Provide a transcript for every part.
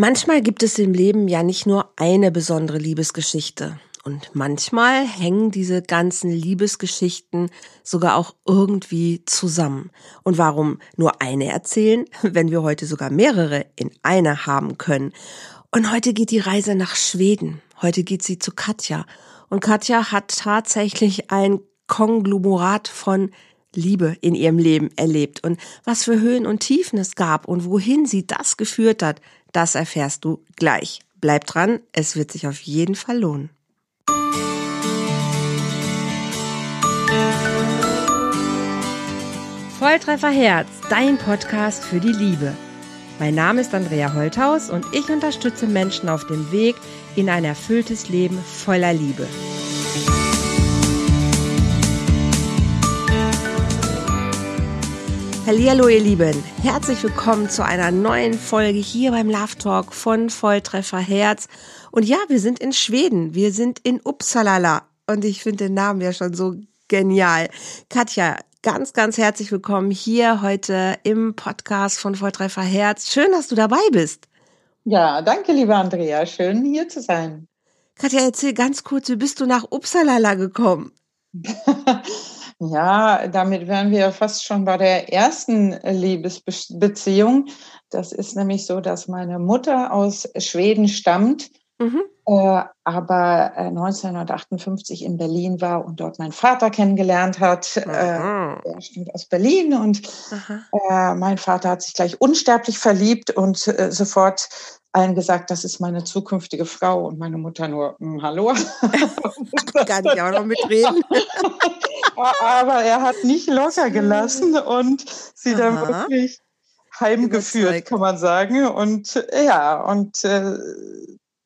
Manchmal gibt es im Leben ja nicht nur eine besondere Liebesgeschichte. Und manchmal hängen diese ganzen Liebesgeschichten sogar auch irgendwie zusammen. Und warum nur eine erzählen, wenn wir heute sogar mehrere in einer haben können? Und heute geht die Reise nach Schweden. Heute geht sie zu Katja. Und Katja hat tatsächlich ein Konglomerat von Liebe in ihrem Leben erlebt und was für Höhen und Tiefen es gab und wohin sie das geführt hat, das erfährst du gleich. Bleib dran, es wird sich auf jeden Fall lohnen. Volltreffer Herz, dein Podcast für die Liebe. Mein Name ist Andrea Holthaus und ich unterstütze Menschen auf dem Weg in ein erfülltes Leben voller Liebe. Hallihallo ihr Lieben, herzlich willkommen zu einer neuen Folge hier beim Love Talk von Volltreffer Herz. Und ja, wir sind in Schweden, wir sind in Uppsala und ich finde den Namen ja schon so genial. Katja, ganz, ganz herzlich willkommen hier heute im Podcast von Volltreffer Herz. Schön, dass du dabei bist. Ja, danke, liebe Andrea. Schön, hier zu sein. Katja, erzähl ganz kurz, wie bist du nach Uppsala gekommen? Ja, damit wären wir fast schon bei der ersten Liebesbeziehung. Das ist nämlich so, dass meine Mutter aus Schweden stammt, mhm. äh, aber 1958 äh, in Berlin war und dort meinen Vater kennengelernt hat. Äh, er stammt aus Berlin und äh, mein Vater hat sich gleich unsterblich verliebt und äh, sofort allen gesagt, das ist meine zukünftige Frau und meine Mutter nur, hm, hallo. Kann ich auch noch mitreden. Aber er hat nicht locker gelassen und sie Aha. dann wirklich heimgeführt, kann man sagen. Und ja, und äh,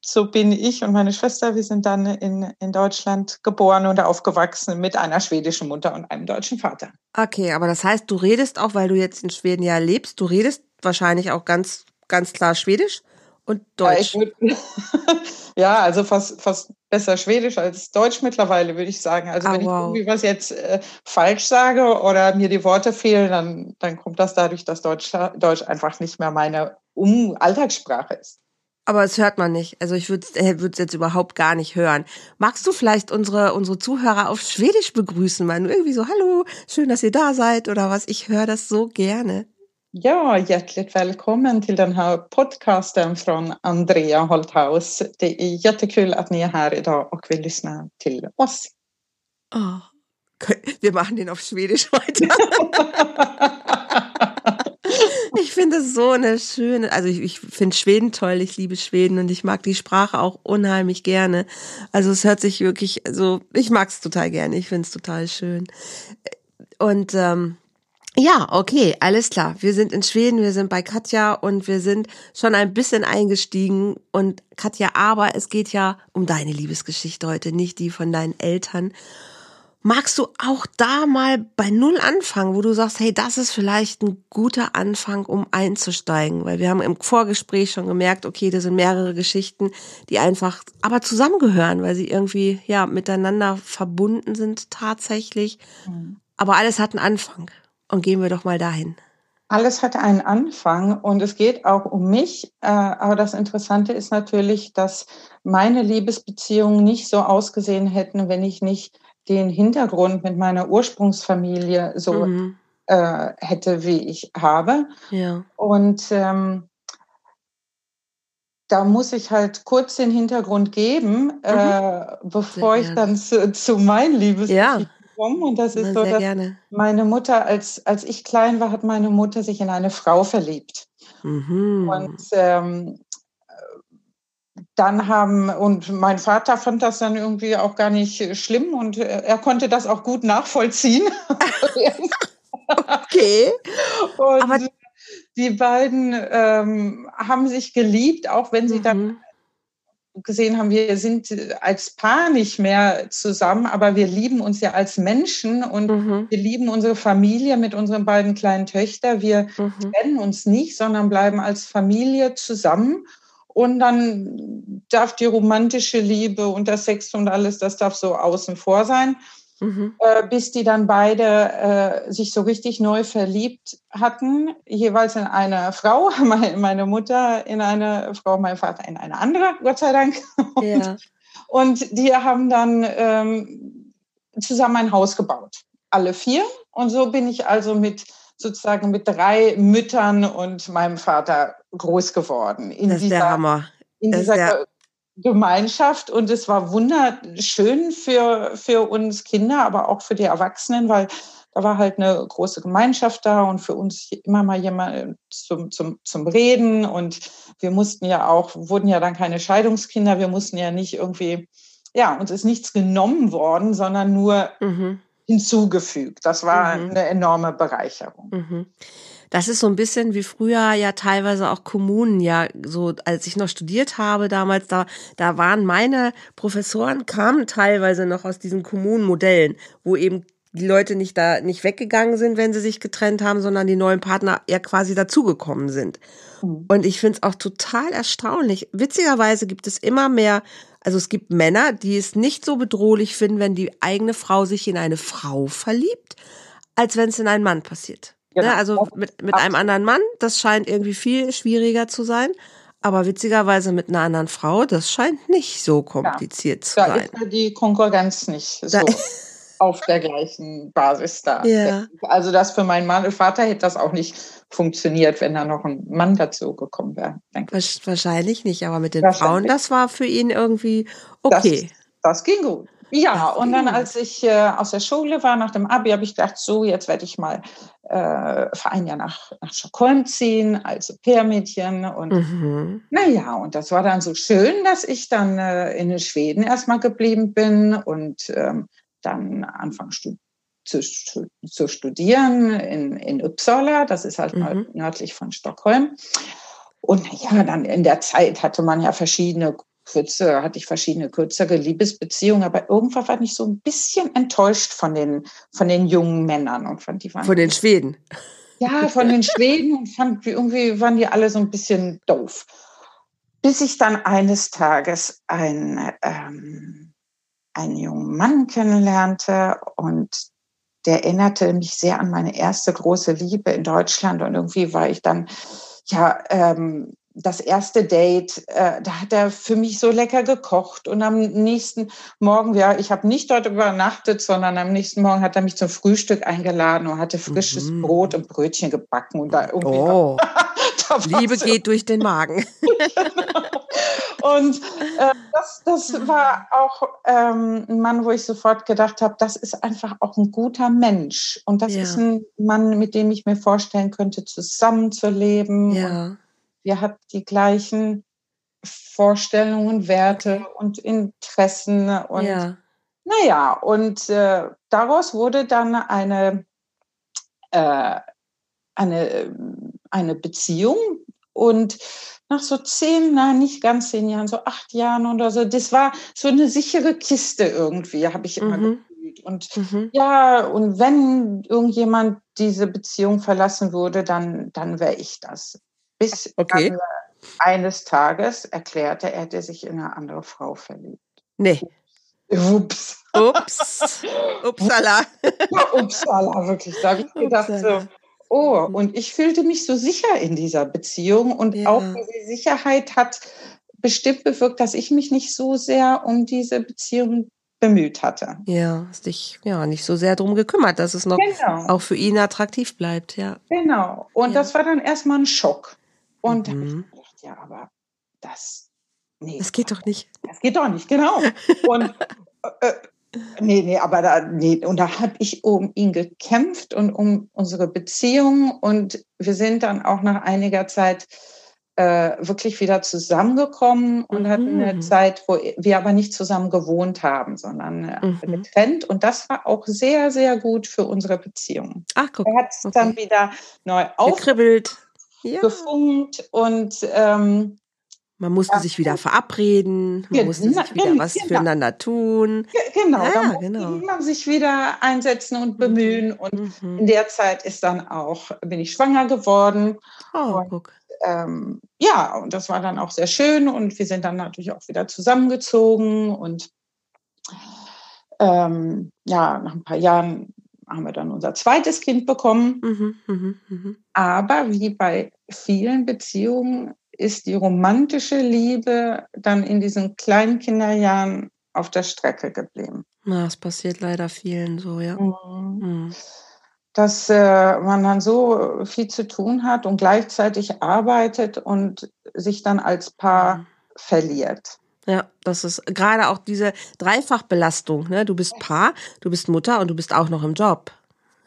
so bin ich und meine Schwester, wir sind dann in, in Deutschland geboren und aufgewachsen mit einer schwedischen Mutter und einem deutschen Vater. Okay, aber das heißt, du redest auch, weil du jetzt in Schweden ja lebst, du redest wahrscheinlich auch ganz, ganz klar Schwedisch? und Deutsch. Ja, würd, ja, also fast, fast besser Schwedisch als Deutsch mittlerweile, würde ich sagen. Also oh, wenn wow. ich irgendwie was jetzt äh, falsch sage oder mir die Worte fehlen, dann, dann kommt das dadurch, dass Deutsch, Deutsch einfach nicht mehr meine um Alltagssprache ist. Aber es hört man nicht. Also ich würde es äh, jetzt überhaupt gar nicht hören. Magst du vielleicht unsere, unsere Zuhörer auf Schwedisch begrüßen? Man irgendwie so, hallo, schön, dass ihr da seid oder was. Ich höre das so gerne. Ja, hjärtligt välkommen till den här podcasten från Andrea Holthaus. Det är jättekul att ni är här idag och vill lyssna till oss. Oh, wir machen den auf Schwedisch weiter. finde es so eine schöne, also ich, ich finde Schweden toll, ich liebe Schweden und ich mag die Sprache auch unheimlich gerne. Also es hört sich wirklich, also ich mag es total gerne, ich finde es total schön. Und ähm, ja, okay, alles klar. Wir sind in Schweden, wir sind bei Katja und wir sind schon ein bisschen eingestiegen. Und Katja, aber es geht ja um deine Liebesgeschichte heute, nicht die von deinen Eltern. Magst du auch da mal bei Null anfangen, wo du sagst, hey, das ist vielleicht ein guter Anfang, um einzusteigen? Weil wir haben im Vorgespräch schon gemerkt, okay, das sind mehrere Geschichten, die einfach aber zusammengehören, weil sie irgendwie, ja, miteinander verbunden sind tatsächlich. Mhm. Aber alles hat einen Anfang. Und gehen wir doch mal dahin. Alles hat einen Anfang und es geht auch um mich. Äh, aber das Interessante ist natürlich, dass meine Liebesbeziehungen nicht so ausgesehen hätten, wenn ich nicht den Hintergrund mit meiner Ursprungsfamilie so mhm. äh, hätte, wie ich habe. Ja. Und ähm, da muss ich halt kurz den Hintergrund geben, mhm. äh, bevor ich dann zu, zu meinen Liebesbeziehungen ja kommen. Und das ist so, dass gerne. meine Mutter, als, als ich klein war, hat meine Mutter sich in eine Frau verliebt. Mhm. Und ähm, dann haben, und mein Vater fand das dann irgendwie auch gar nicht schlimm und er konnte das auch gut nachvollziehen. okay. Und Aber die beiden ähm, haben sich geliebt, auch wenn sie mhm. dann gesehen haben, wir sind als Paar nicht mehr zusammen, aber wir lieben uns ja als Menschen und mhm. wir lieben unsere Familie mit unseren beiden kleinen Töchtern. Wir mhm. trennen uns nicht, sondern bleiben als Familie zusammen. Und dann darf die romantische Liebe und der Sex und alles, das darf so außen vor sein. mhm. äh, bis die dann beide äh, sich so richtig neu verliebt hatten, jeweils in eine Frau, meine, meine Mutter in eine Frau, mein Vater in eine andere, Gott sei Dank. Und, ja. und die haben dann ähm, zusammen ein Haus gebaut, alle vier. Und so bin ich also mit sozusagen mit drei Müttern und meinem Vater groß geworden. In das ist dieser, der Hammer. In dieser der Gemeinschaft und es war wunderschön für, für uns Kinder, aber auch für die Erwachsenen, weil da war halt eine große Gemeinschaft da und für uns immer mal jemand zum, zum, zum Reden und wir mussten ja auch, wurden ja dann keine Scheidungskinder, wir mussten ja nicht irgendwie, ja, uns ist nichts genommen worden, sondern nur mhm. hinzugefügt. Das war mhm. eine enorme Bereicherung. Mhm. Das ist so ein bisschen wie früher ja teilweise auch Kommunen ja so, als ich noch studiert habe damals, da, da waren meine Professoren kamen teilweise noch aus diesen Kommunenmodellen, wo eben die Leute nicht da nicht weggegangen sind, wenn sie sich getrennt haben, sondern die neuen Partner ja quasi dazugekommen sind. Mhm. Und ich finde es auch total erstaunlich. Witzigerweise gibt es immer mehr, also es gibt Männer, die es nicht so bedrohlich finden, wenn die eigene Frau sich in eine Frau verliebt, als wenn es in einen Mann passiert. Genau. Ne, also mit, mit einem anderen Mann, das scheint irgendwie viel schwieriger zu sein. Aber witzigerweise mit einer anderen Frau, das scheint nicht so kompliziert ja, zu da sein. Da ist die Konkurrenz nicht so auf der gleichen Basis da. Ja. Also das für meinen Mann, Vater hätte das auch nicht funktioniert, wenn da noch ein Mann dazu gekommen wäre. Wahrscheinlich nicht, aber mit den Frauen, das war für ihn irgendwie okay. Das, das ging gut. Ja, und dann als ich äh, aus der Schule war, nach dem Abi, habe ich gedacht, so, jetzt werde ich mal äh, für ein Jahr nach, nach Stockholm ziehen, als Pärmädchen. Und mhm. naja, und das war dann so schön, dass ich dann äh, in Schweden erstmal geblieben bin und ähm, dann anfangen stud zu, zu studieren in, in Uppsala. Das ist halt mhm. nördlich von Stockholm. Und ja, dann in der Zeit hatte man ja verschiedene kürzer, hatte ich verschiedene kürzere Liebesbeziehungen, aber irgendwann war ich so ein bisschen enttäuscht von den, von den jungen Männern und fand die waren. Von den Schweden. Ja, von den Schweden und fand, irgendwie waren die alle so ein bisschen doof. Bis ich dann eines Tages ein, ähm, einen jungen Mann kennenlernte und der erinnerte mich sehr an meine erste große Liebe in Deutschland und irgendwie war ich dann ja ähm, das erste Date, äh, da hat er für mich so lecker gekocht und am nächsten Morgen, ja, ich habe nicht dort übernachtet, sondern am nächsten Morgen hat er mich zum Frühstück eingeladen und hatte frisches mhm. Brot und Brötchen gebacken und da irgendwie. Oh. da Liebe so. geht durch den Magen. und äh, das, das war auch ähm, ein Mann, wo ich sofort gedacht habe, das ist einfach auch ein guter Mensch und das ja. ist ein Mann, mit dem ich mir vorstellen könnte, zusammenzuleben. Ja wir hatten die gleichen Vorstellungen, Werte und Interessen und ja. naja, und äh, daraus wurde dann eine, äh, eine, eine Beziehung und nach so zehn, nein, nicht ganz zehn Jahren, so acht Jahren oder so, das war so eine sichere Kiste irgendwie, habe ich immer mhm. gefühlt. Und mhm. ja, und wenn irgendjemand diese Beziehung verlassen würde, dann, dann wäre ich das. Bis okay. dann, eines Tages erklärte, er hätte sich in eine andere Frau verliebt. Nee. Ups. Ups. Upsala. Ja, upsala, wirklich. Da habe ich gedacht, so, oh, und ich fühlte mich so sicher in dieser Beziehung und ja. auch diese Sicherheit hat bestimmt bewirkt, dass ich mich nicht so sehr um diese Beziehung bemüht hatte. Ja, hast dich ja nicht so sehr darum gekümmert, dass es noch genau. auch für ihn attraktiv bleibt, ja. Genau. Und ja. das war dann erstmal ein Schock. Und mhm. da habe ich gedacht, ja, aber das, nee. Das geht doch nicht. Das geht doch nicht, genau. Und äh, äh, nee, nee, aber da, nee, und da habe ich um ihn gekämpft und um unsere Beziehung. Und wir sind dann auch nach einiger Zeit äh, wirklich wieder zusammengekommen und mhm. hatten eine Zeit, wo wir aber nicht zusammen gewohnt haben, sondern äh, mhm. getrennt. Und das war auch sehr, sehr gut für unsere Beziehung. Ach, guck. Er hat es okay. dann wieder neu aufgekribbelt ja. gefunkt und ähm, man musste ja. sich wieder verabreden, man musste sich wieder was genau. füreinander tun. Genau, ja, genau. man sich wieder einsetzen und bemühen. Mhm. Und mhm. in der Zeit ist dann auch, bin ich schwanger geworden. Oh, und, guck. Ähm, ja, und das war dann auch sehr schön und wir sind dann natürlich auch wieder zusammengezogen und ähm, ja, nach ein paar Jahren haben wir dann unser zweites Kind bekommen. Mhm, mh, mh. Aber wie bei vielen Beziehungen ist die romantische Liebe dann in diesen kleinen Kinderjahren auf der Strecke geblieben. Na, es passiert leider vielen so, ja. Mhm. Mhm. Dass äh, man dann so viel zu tun hat und gleichzeitig arbeitet und sich dann als Paar mhm. verliert. Ja, das ist gerade auch diese Dreifachbelastung. Ne? Du bist Paar, du bist Mutter und du bist auch noch im Job.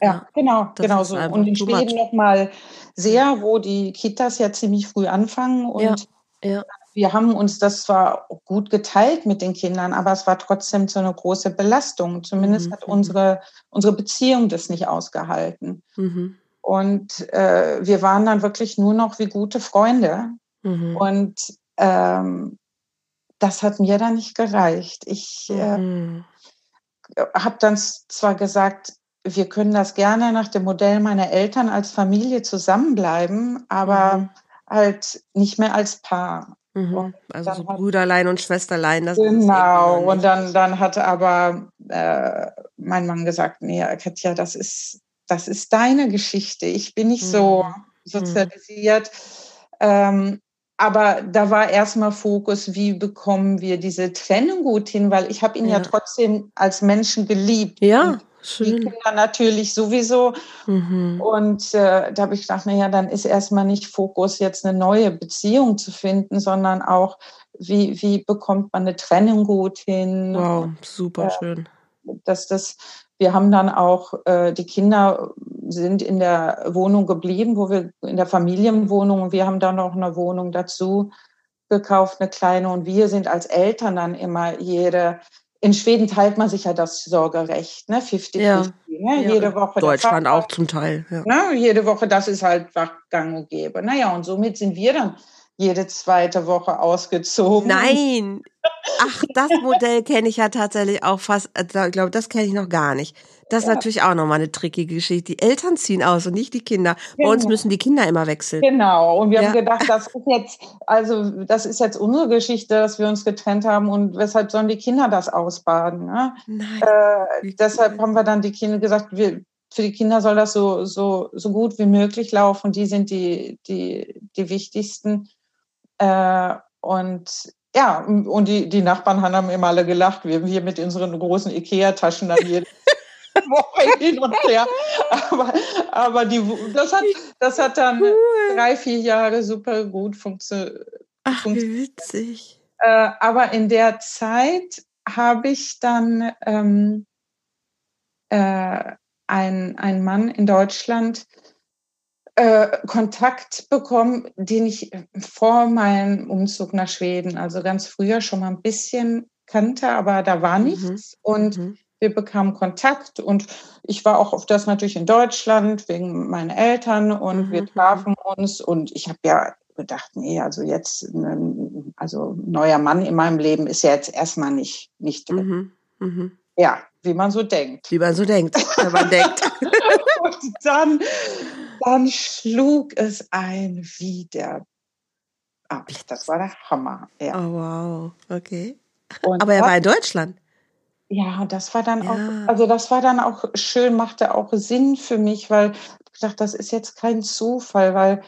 Ja, ja genau, genau so. Und in Schweden nochmal sehr, wo die Kitas ja ziemlich früh anfangen und ja, ja. wir haben uns das zwar gut geteilt mit den Kindern, aber es war trotzdem so eine große Belastung. Zumindest mhm. hat mhm. unsere, unsere Beziehung das nicht ausgehalten. Mhm. Und äh, wir waren dann wirklich nur noch wie gute Freunde. Mhm. Und ähm, das hat mir dann nicht gereicht. Ich äh, mhm. habe dann zwar gesagt, wir können das gerne nach dem Modell meiner Eltern als Familie zusammenbleiben, aber mhm. halt nicht mehr als Paar. Mhm. Also so Brüderlein und Schwesterlein. Das genau, und dann, dann hat aber äh, mein Mann gesagt, nee, Katja, das ist, das ist deine Geschichte. Ich bin nicht so mhm. sozialisiert. Ähm, aber da war erstmal Fokus, wie bekommen wir diese Trennung gut hin, weil ich habe ihn ja. ja. trotzdem als Menschen geliebt. Ja, schön. Die Kinder natürlich sowieso. Mhm. Und äh, da habe ich gedacht, naja, dann ist erstmal nicht Fokus, jetzt eine neue Beziehung zu finden, sondern auch, wie, wie bekommt man eine Trennung gut hin. Wow, super äh, schön. Dass das wir haben dann auch, äh, die Kinder sind in der Wohnung geblieben, wo wir in der Familienwohnung, wir haben dann noch eine Wohnung dazu gekauft, eine kleine. Und wir sind als Eltern dann immer jede, in Schweden teilt man sich ja das Sorgerecht, ne? 50, ja. 50 ne? Ja, jede Woche. Deutschland auch zum Teil. Ja. Ne? Jede Woche, das ist halt gang und gäbe. Naja, und somit sind wir dann jede zweite Woche ausgezogen. Nein. Ach, das Modell kenne ich ja tatsächlich auch fast. Äh, ich glaube, das kenne ich noch gar nicht. Das ist ja. natürlich auch nochmal eine trickige Geschichte. Die Eltern ziehen aus und nicht die Kinder. Genau. Bei uns genau. müssen die Kinder immer wechseln. Genau. Und wir ja. haben gedacht, das ist jetzt, also das ist jetzt unsere Geschichte, dass wir uns getrennt haben und weshalb sollen die Kinder das ausbaden? Ne? Nein. Äh, deshalb haben wir dann die Kinder gesagt, wir, für die Kinder soll das so, so, so gut wie möglich laufen. Die sind die, die, die wichtigsten. Äh, und ja, und die, die Nachbarn haben immer alle gelacht, wir hier mit unseren großen Ikea-Taschen dann Woche hin und her. Aber, aber die, das, hat, das hat dann cool. drei, vier Jahre super gut funktio Ach, funktioniert. Wie witzig. Äh, aber in der Zeit habe ich dann ähm, äh, einen Mann in Deutschland äh, Kontakt bekommen, den ich vor meinem Umzug nach Schweden, also ganz früher schon mal ein bisschen kannte, aber da war mhm. nichts. Mhm. Und mhm. wir bekamen Kontakt und ich war auch auf das natürlich in Deutschland wegen meinen Eltern und mhm. wir trafen uns und ich habe ja gedacht, nee, also jetzt, also ein neuer Mann in meinem Leben ist ja jetzt erstmal nicht, nicht drin. Mhm. Mhm. Ja, wie man so denkt. Wie man so denkt, wenn man denkt. und dann dann schlug es ein wie der ab. Das war der Hammer. Ja. Oh, wow. Okay. Und Aber er war in Deutschland. Ja, das war dann ja. auch, also das war dann auch schön, machte auch Sinn für mich, weil ich dachte, das ist jetzt kein Zufall, weil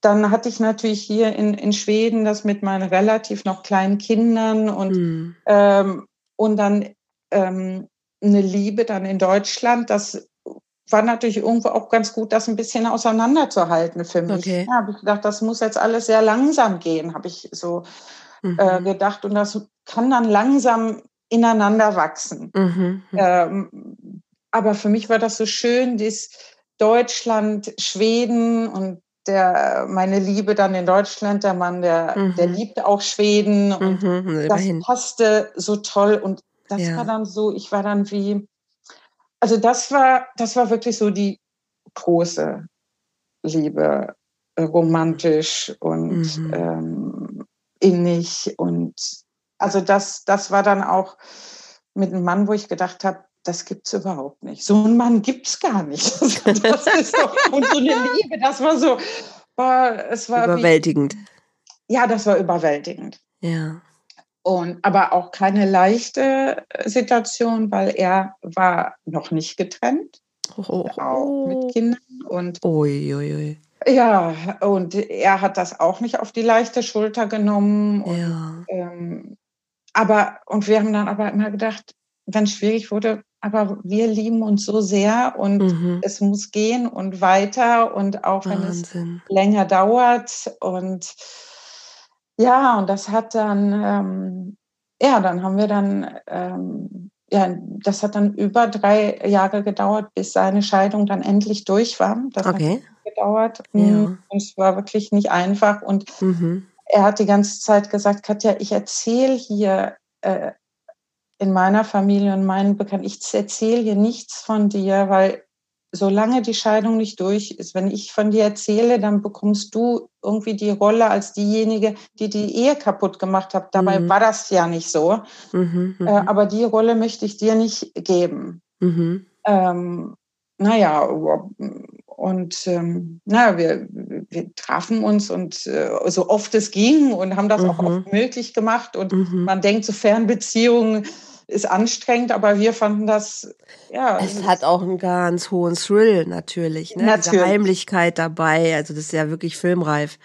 dann hatte ich natürlich hier in, in Schweden das mit meinen relativ noch kleinen Kindern und, hm. ähm, und dann ähm, eine Liebe dann in Deutschland, das war natürlich irgendwo auch ganz gut, das ein bisschen auseinanderzuhalten für mich. Okay. Ja, habe ich gedacht, das muss jetzt alles sehr langsam gehen, habe ich so mhm. äh, gedacht. Und das kann dann langsam ineinander wachsen. Mhm. Ähm, aber für mich war das so schön, dies Deutschland, Schweden und der, meine Liebe dann in Deutschland, der Mann, der, mhm. der liebte auch Schweden und mhm, das passte so toll und das ja. war dann so, ich war dann wie, also das war, das war wirklich so die große Liebe, äh, romantisch und mhm. ähm, innig und also das, das war dann auch mit einem Mann, wo ich gedacht habe, das gibt's überhaupt nicht. So einen Mann gibt's gar nicht. Das ist so, und so eine Liebe, das war so, war, es war überwältigend. Wie, ja, das war überwältigend. Ja. Und, aber auch keine leichte Situation, weil er war noch nicht getrennt. Oh, oh, oh. Auch mit Kindern. Und ui, ui, ui. Ja, und er hat das auch nicht auf die leichte Schulter genommen. Und, ja. Ähm, aber, und wir haben dann aber immer gedacht, wenn es schwierig wurde, aber wir lieben uns so sehr und mhm. es muss gehen und weiter und auch wenn Wahnsinn. es länger dauert. Und ja, und das hat dann, ähm, ja, dann haben wir dann, ähm, ja, das hat dann über drei Jahre gedauert, bis seine Scheidung dann endlich durch war. Das okay. hat gedauert. Ja. Und es war wirklich nicht einfach. Und mhm. er hat die ganze Zeit gesagt, Katja, ich erzähle hier äh, in meiner Familie und meinen Bekannten, ich erzähle hier nichts von dir, weil solange die Scheidung nicht durch ist, wenn ich von dir erzähle, dann bekommst du irgendwie die Rolle als diejenige, die die Ehe kaputt gemacht hat. Dabei mhm. war das ja nicht so. Mhm, äh, mhm. aber die Rolle möchte ich dir nicht geben. Mhm. Ähm, naja, und ähm, naja, wir, wir trafen uns und äh, so oft es ging und haben das auch mhm. oft möglich gemacht. Und mhm. man denkt, so Fernbeziehungen ist anstrengend, aber wir fanden das, ja. Es hat auch einen ganz hohen Thrill natürlich, ne? Natürlich. Diese Heimlichkeit dabei, also das ist ja wirklich filmreif.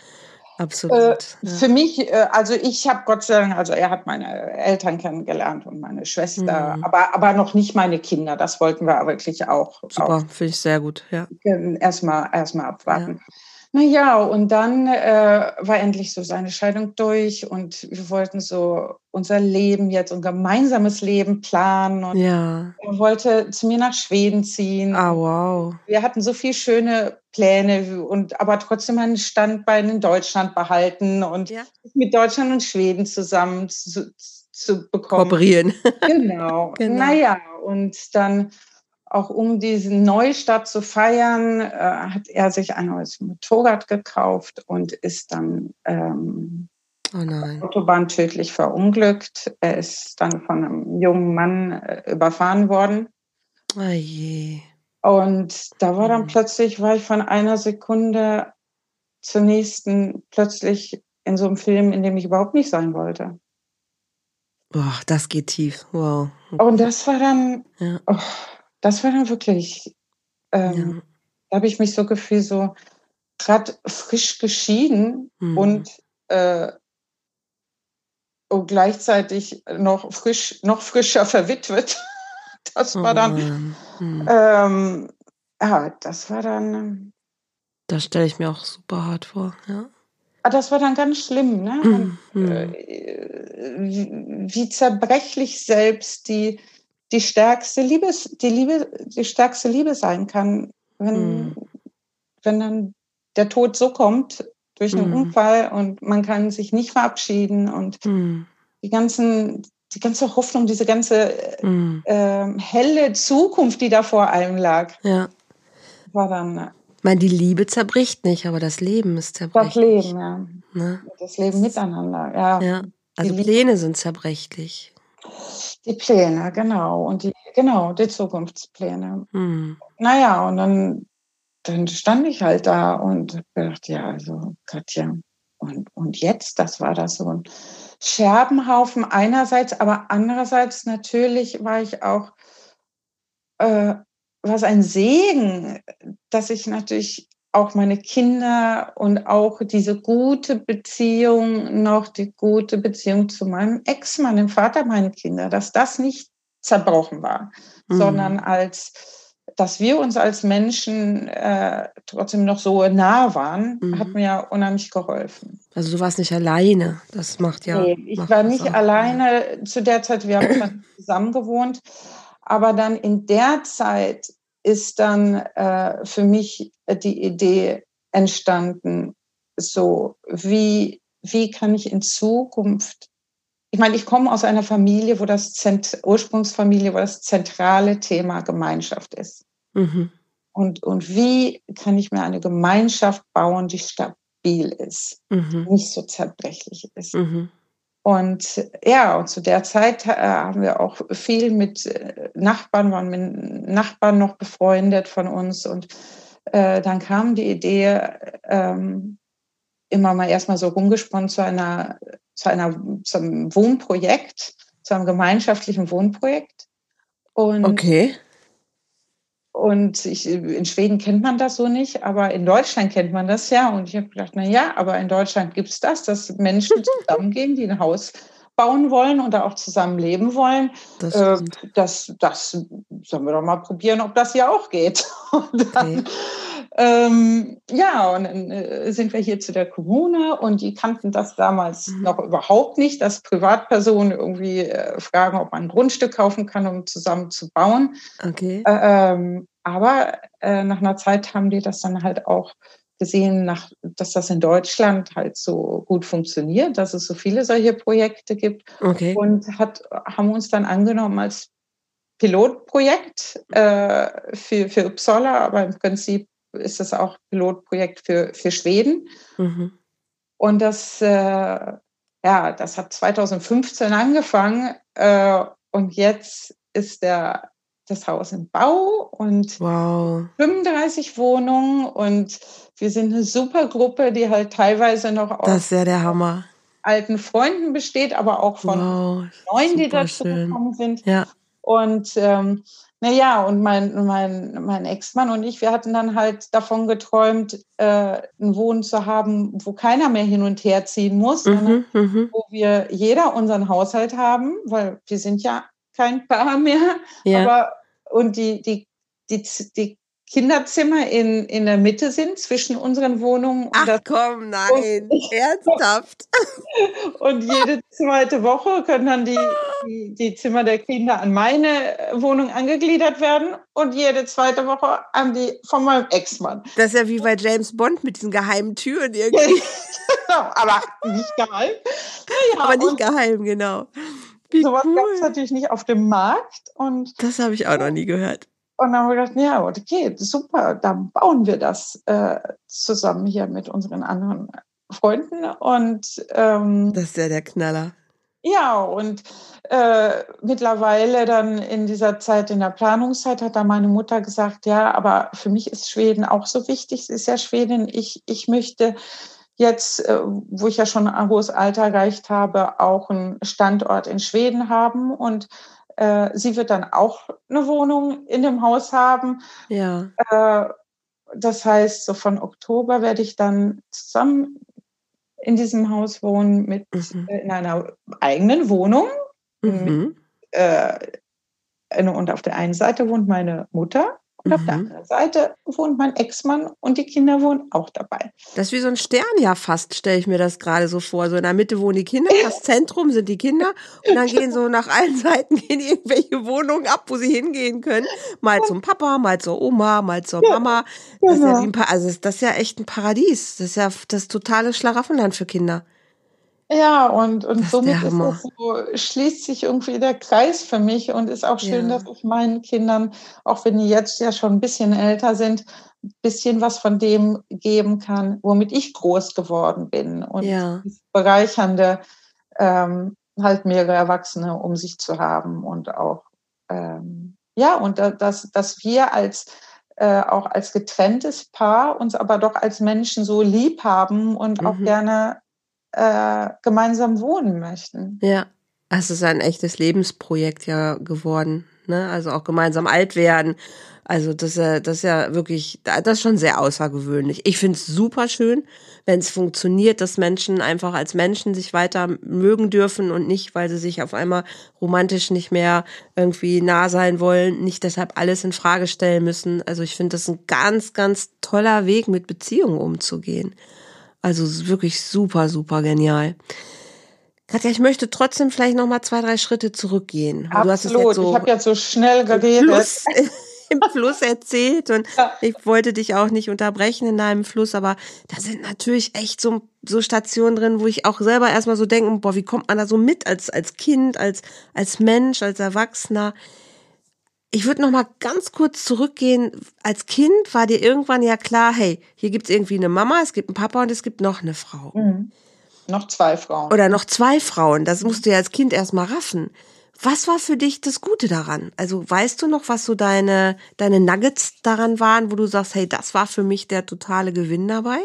Absolut. Äh, ja. Für mich, äh, also ich habe Gott sei Dank, also er hat meine Eltern kennengelernt und meine Schwester, mhm. aber, aber noch nicht meine Kinder. Das wollten wir wirklich auch. Super, finde ich sehr gut, ja. Erstmal erst abwarten. Ja. Naja, und dann äh, war endlich so seine Scheidung durch und wir wollten so unser Leben jetzt, unser gemeinsames Leben planen. Und ja. er wollte zu mir nach Schweden ziehen. Ah, wow. Wir hatten so viele schöne Pläne und aber trotzdem ein Standbein in Deutschland behalten und ja. mit Deutschland und Schweden zusammen zu, zu bekommen. Kooperieren. Genau. genau. Naja, und dann auch um diesen Neustart zu feiern, äh, hat er sich ein neues Motorrad gekauft und ist dann ähm, oh Autobahn tödlich verunglückt. Er ist dann von einem jungen Mann äh, überfahren worden. Oh je. Und da war dann mhm. plötzlich, war ich von einer Sekunde zur nächsten plötzlich in so einem Film, in dem ich überhaupt nicht sein wollte. Boah, das geht tief. Wow. Und das war dann, ja. oh, das war dann wirklich, ähm, ja. da habe ich mich so gefühlt, so gerade frisch geschieden mhm. und, äh, und gleichzeitig noch frisch, noch frischer verwitwet. Das war dann, mhm. ähm, ja, das war dann. Das stelle ich mir auch super hart vor, ja. Ah, das war dann ganz schlimm, ne? Und, mhm. äh, wie, wie zerbrechlich selbst die, die stärkste Liebes, die Liebe, die stärkste Liebe sein kann, wenn, mhm. wenn dann der Tod so kommt durch einen mhm. Unfall und man kann sich nicht verabschieden und mhm. die ganzen, die ganze Hoffnung, diese ganze äh, helle Zukunft, die da vor allem lag, ja. war dann. Äh, ich meine, die Liebe zerbricht nicht, aber das Leben ist zerbrechlich. Das Leben, ja. Ne? Das Leben miteinander, ja. ja. Also die Pläne sind zerbrechlich. Die Pläne, genau. Und die, genau, die Zukunftspläne. Hm. Naja, und dann, dann stand ich halt da und dachte, ja, also Katja, und, und jetzt, das war das so ein Scherbenhaufen einerseits, aber andererseits natürlich war ich auch, äh, war es ein Segen, dass ich natürlich auch meine Kinder und auch diese gute Beziehung, noch die gute Beziehung zu meinem Ex-Mann, dem Vater meiner Kinder, dass das nicht zerbrochen war, mhm. sondern als dass wir uns als Menschen äh, trotzdem noch so nah waren, mhm. hat mir unheimlich geholfen. Also du warst nicht alleine, das macht ja. Nee, ich war nicht alleine zu der Zeit, wir haben zusammen gewohnt, aber dann in der Zeit ist dann äh, für mich die Idee entstanden, so wie, wie kann ich in Zukunft, ich meine, ich komme aus einer Familie, wo das Zent Ursprungsfamilie, wo das zentrale Thema Gemeinschaft ist. Mhm. Und, und wie kann ich mir eine Gemeinschaft bauen, die stabil ist, mhm. nicht so zerbrechlich ist. Mhm. Und ja, und zu der Zeit äh, haben wir auch viel mit äh, Nachbarn, waren mit Nachbarn noch befreundet von uns. Und äh, dann kam die Idee, ähm, immer mal erstmal so rumgesponnen zu einer, zu einer zu einem Wohnprojekt, zu einem gemeinschaftlichen Wohnprojekt. Und okay. Und ich, in Schweden kennt man das so nicht, aber in Deutschland kennt man das ja. Und ich habe gedacht, na ja, aber in Deutschland gibt es das, dass Menschen zusammengehen, die ein Haus bauen wollen und da auch zusammen leben wollen. Das, äh, das, das sollen wir doch mal probieren, ob das hier auch geht. Und dann, okay. ähm, ja, und dann äh, sind wir hier zu der Kommune und die kannten das damals mhm. noch überhaupt nicht, dass Privatpersonen irgendwie äh, fragen, ob man ein Grundstück kaufen kann, um zusammen zu bauen. Okay. ähm, aber äh, nach einer Zeit haben die das dann halt auch gesehen, nach, dass das in Deutschland halt so gut funktioniert, dass es so viele solche Projekte gibt okay. und hat, haben uns dann angenommen als Pilotprojekt äh, für, für Uppsala, aber im Prinzip ist es auch Pilotprojekt für, für Schweden. Mhm. Und das, äh, ja, das hat 2015 angefangen äh, und jetzt ist der das Haus im Bau und wow. 35 Wohnungen und wir sind eine super Gruppe, die halt teilweise noch aus ja alten Freunden besteht, aber auch von wow. neuen, die dazu schön. gekommen sind. Ja. Und ähm, naja, und mein, mein, mein Ex-Mann und ich, wir hatten dann halt davon geträumt, äh, ein Wohnen zu haben, wo keiner mehr hin und her ziehen muss, mhm, mhm. wo wir jeder unseren Haushalt haben, weil wir sind ja kein Paar mehr, ja. aber und die, die, die, die Kinderzimmer in, in der Mitte sind zwischen unseren Wohnungen. Ach das, komm, nein, und, ernsthaft. Und jede zweite Woche können dann die, die, die, Zimmer der Kinder an meine Wohnung angegliedert werden und jede zweite Woche an die von meinem Ex-Mann. Das ist ja wie bei James Bond mit diesen geheimen Türen irgendwie. genau, aber nicht geheim. Naja, aber nicht geheim, genau. Wie Sowas cool. gab es natürlich nicht auf dem Markt. Und das habe ich auch noch nie gehört. Und dann haben wir gedacht, ja, okay, super, dann bauen wir das äh, zusammen hier mit unseren anderen Freunden. Und ähm, das ist ja der Knaller. Ja, und äh, mittlerweile dann in dieser Zeit, in der Planungszeit, hat da meine Mutter gesagt, ja, aber für mich ist Schweden auch so wichtig. Sie ist ja Schwedin. Ich, ich möchte jetzt, äh, wo ich ja schon ein hohes Alter erreicht habe, auch einen Standort in Schweden haben und äh, sie wird dann auch eine Wohnung in dem Haus haben. Ja. Äh, das heißt, so von Oktober werde ich dann zusammen in diesem Haus wohnen mit mhm. Äh, in einer eigenen Wohnung. Mhm. Mit, äh, und auf der einen Seite wohnt meine Mutter und mhm. auf der mhm. anderen Seite wohnt mein Ex-Mann und die Kinder wohnen auch dabei. Das ist wie so ein Stern ja fast, stelle ich mir das gerade so vor. So in der Mitte wohnen die Kinder, das Zentrum sind die Kinder und dann gehen so nach allen Seiten gehen irgendwelche Wohnungen ab, wo sie hingehen können. Mal zum Papa, mal zur Oma, mal zur Mama. Das ist ja genau. wie ein pa also das ist ja echt ein Paradies. Das ist ja das totale Schlaraffenland für Kinder. Ja, und, und somit ist das so, schließt sich irgendwie der Kreis für mich und ist auch schön, ja. dass ich meinen Kindern, auch wenn die jetzt ja schon ein bisschen älter sind, ein bisschen was von dem geben kann, womit ich groß geworden bin. Und ja. bereichernde, ähm, halt mehrere Erwachsene um sich zu haben und auch, ähm, ja, und dass, dass wir als äh, auch als getrenntes Paar uns aber doch als Menschen so lieb haben und mhm. auch gerne äh, gemeinsam wohnen möchten. Ja, es ist ein echtes Lebensprojekt ja geworden. Ne? Also auch gemeinsam alt werden. Also das, das ist ja wirklich, das ist schon sehr außergewöhnlich. Ich finde es super schön, wenn es funktioniert, dass Menschen einfach als Menschen sich weiter mögen dürfen und nicht, weil sie sich auf einmal romantisch nicht mehr irgendwie nah sein wollen, nicht deshalb alles in Frage stellen müssen. Also ich finde das ein ganz, ganz toller Weg, mit Beziehungen umzugehen. Also wirklich super, super genial. Katja, ich möchte trotzdem vielleicht noch mal zwei, drei Schritte zurückgehen. Absolut. So ich habe jetzt so schnell geredet. Fluss, Im Fluss erzählt und ja. ich wollte dich auch nicht unterbrechen in deinem Fluss, aber da sind natürlich echt so, so Stationen drin, wo ich auch selber erstmal so denke, boah, wie kommt man da so mit als, als Kind, als, als Mensch, als Erwachsener? Ich würde noch mal ganz kurz zurückgehen. Als Kind war dir irgendwann ja klar, hey, hier gibt's irgendwie eine Mama, es gibt einen Papa und es gibt noch eine Frau. Mhm. Noch zwei Frauen. Oder noch zwei Frauen. Das musst du ja als Kind erst mal raffen. Was war für dich das Gute daran? Also weißt du noch, was so deine, deine Nuggets daran waren, wo du sagst, hey, das war für mich der totale Gewinn dabei?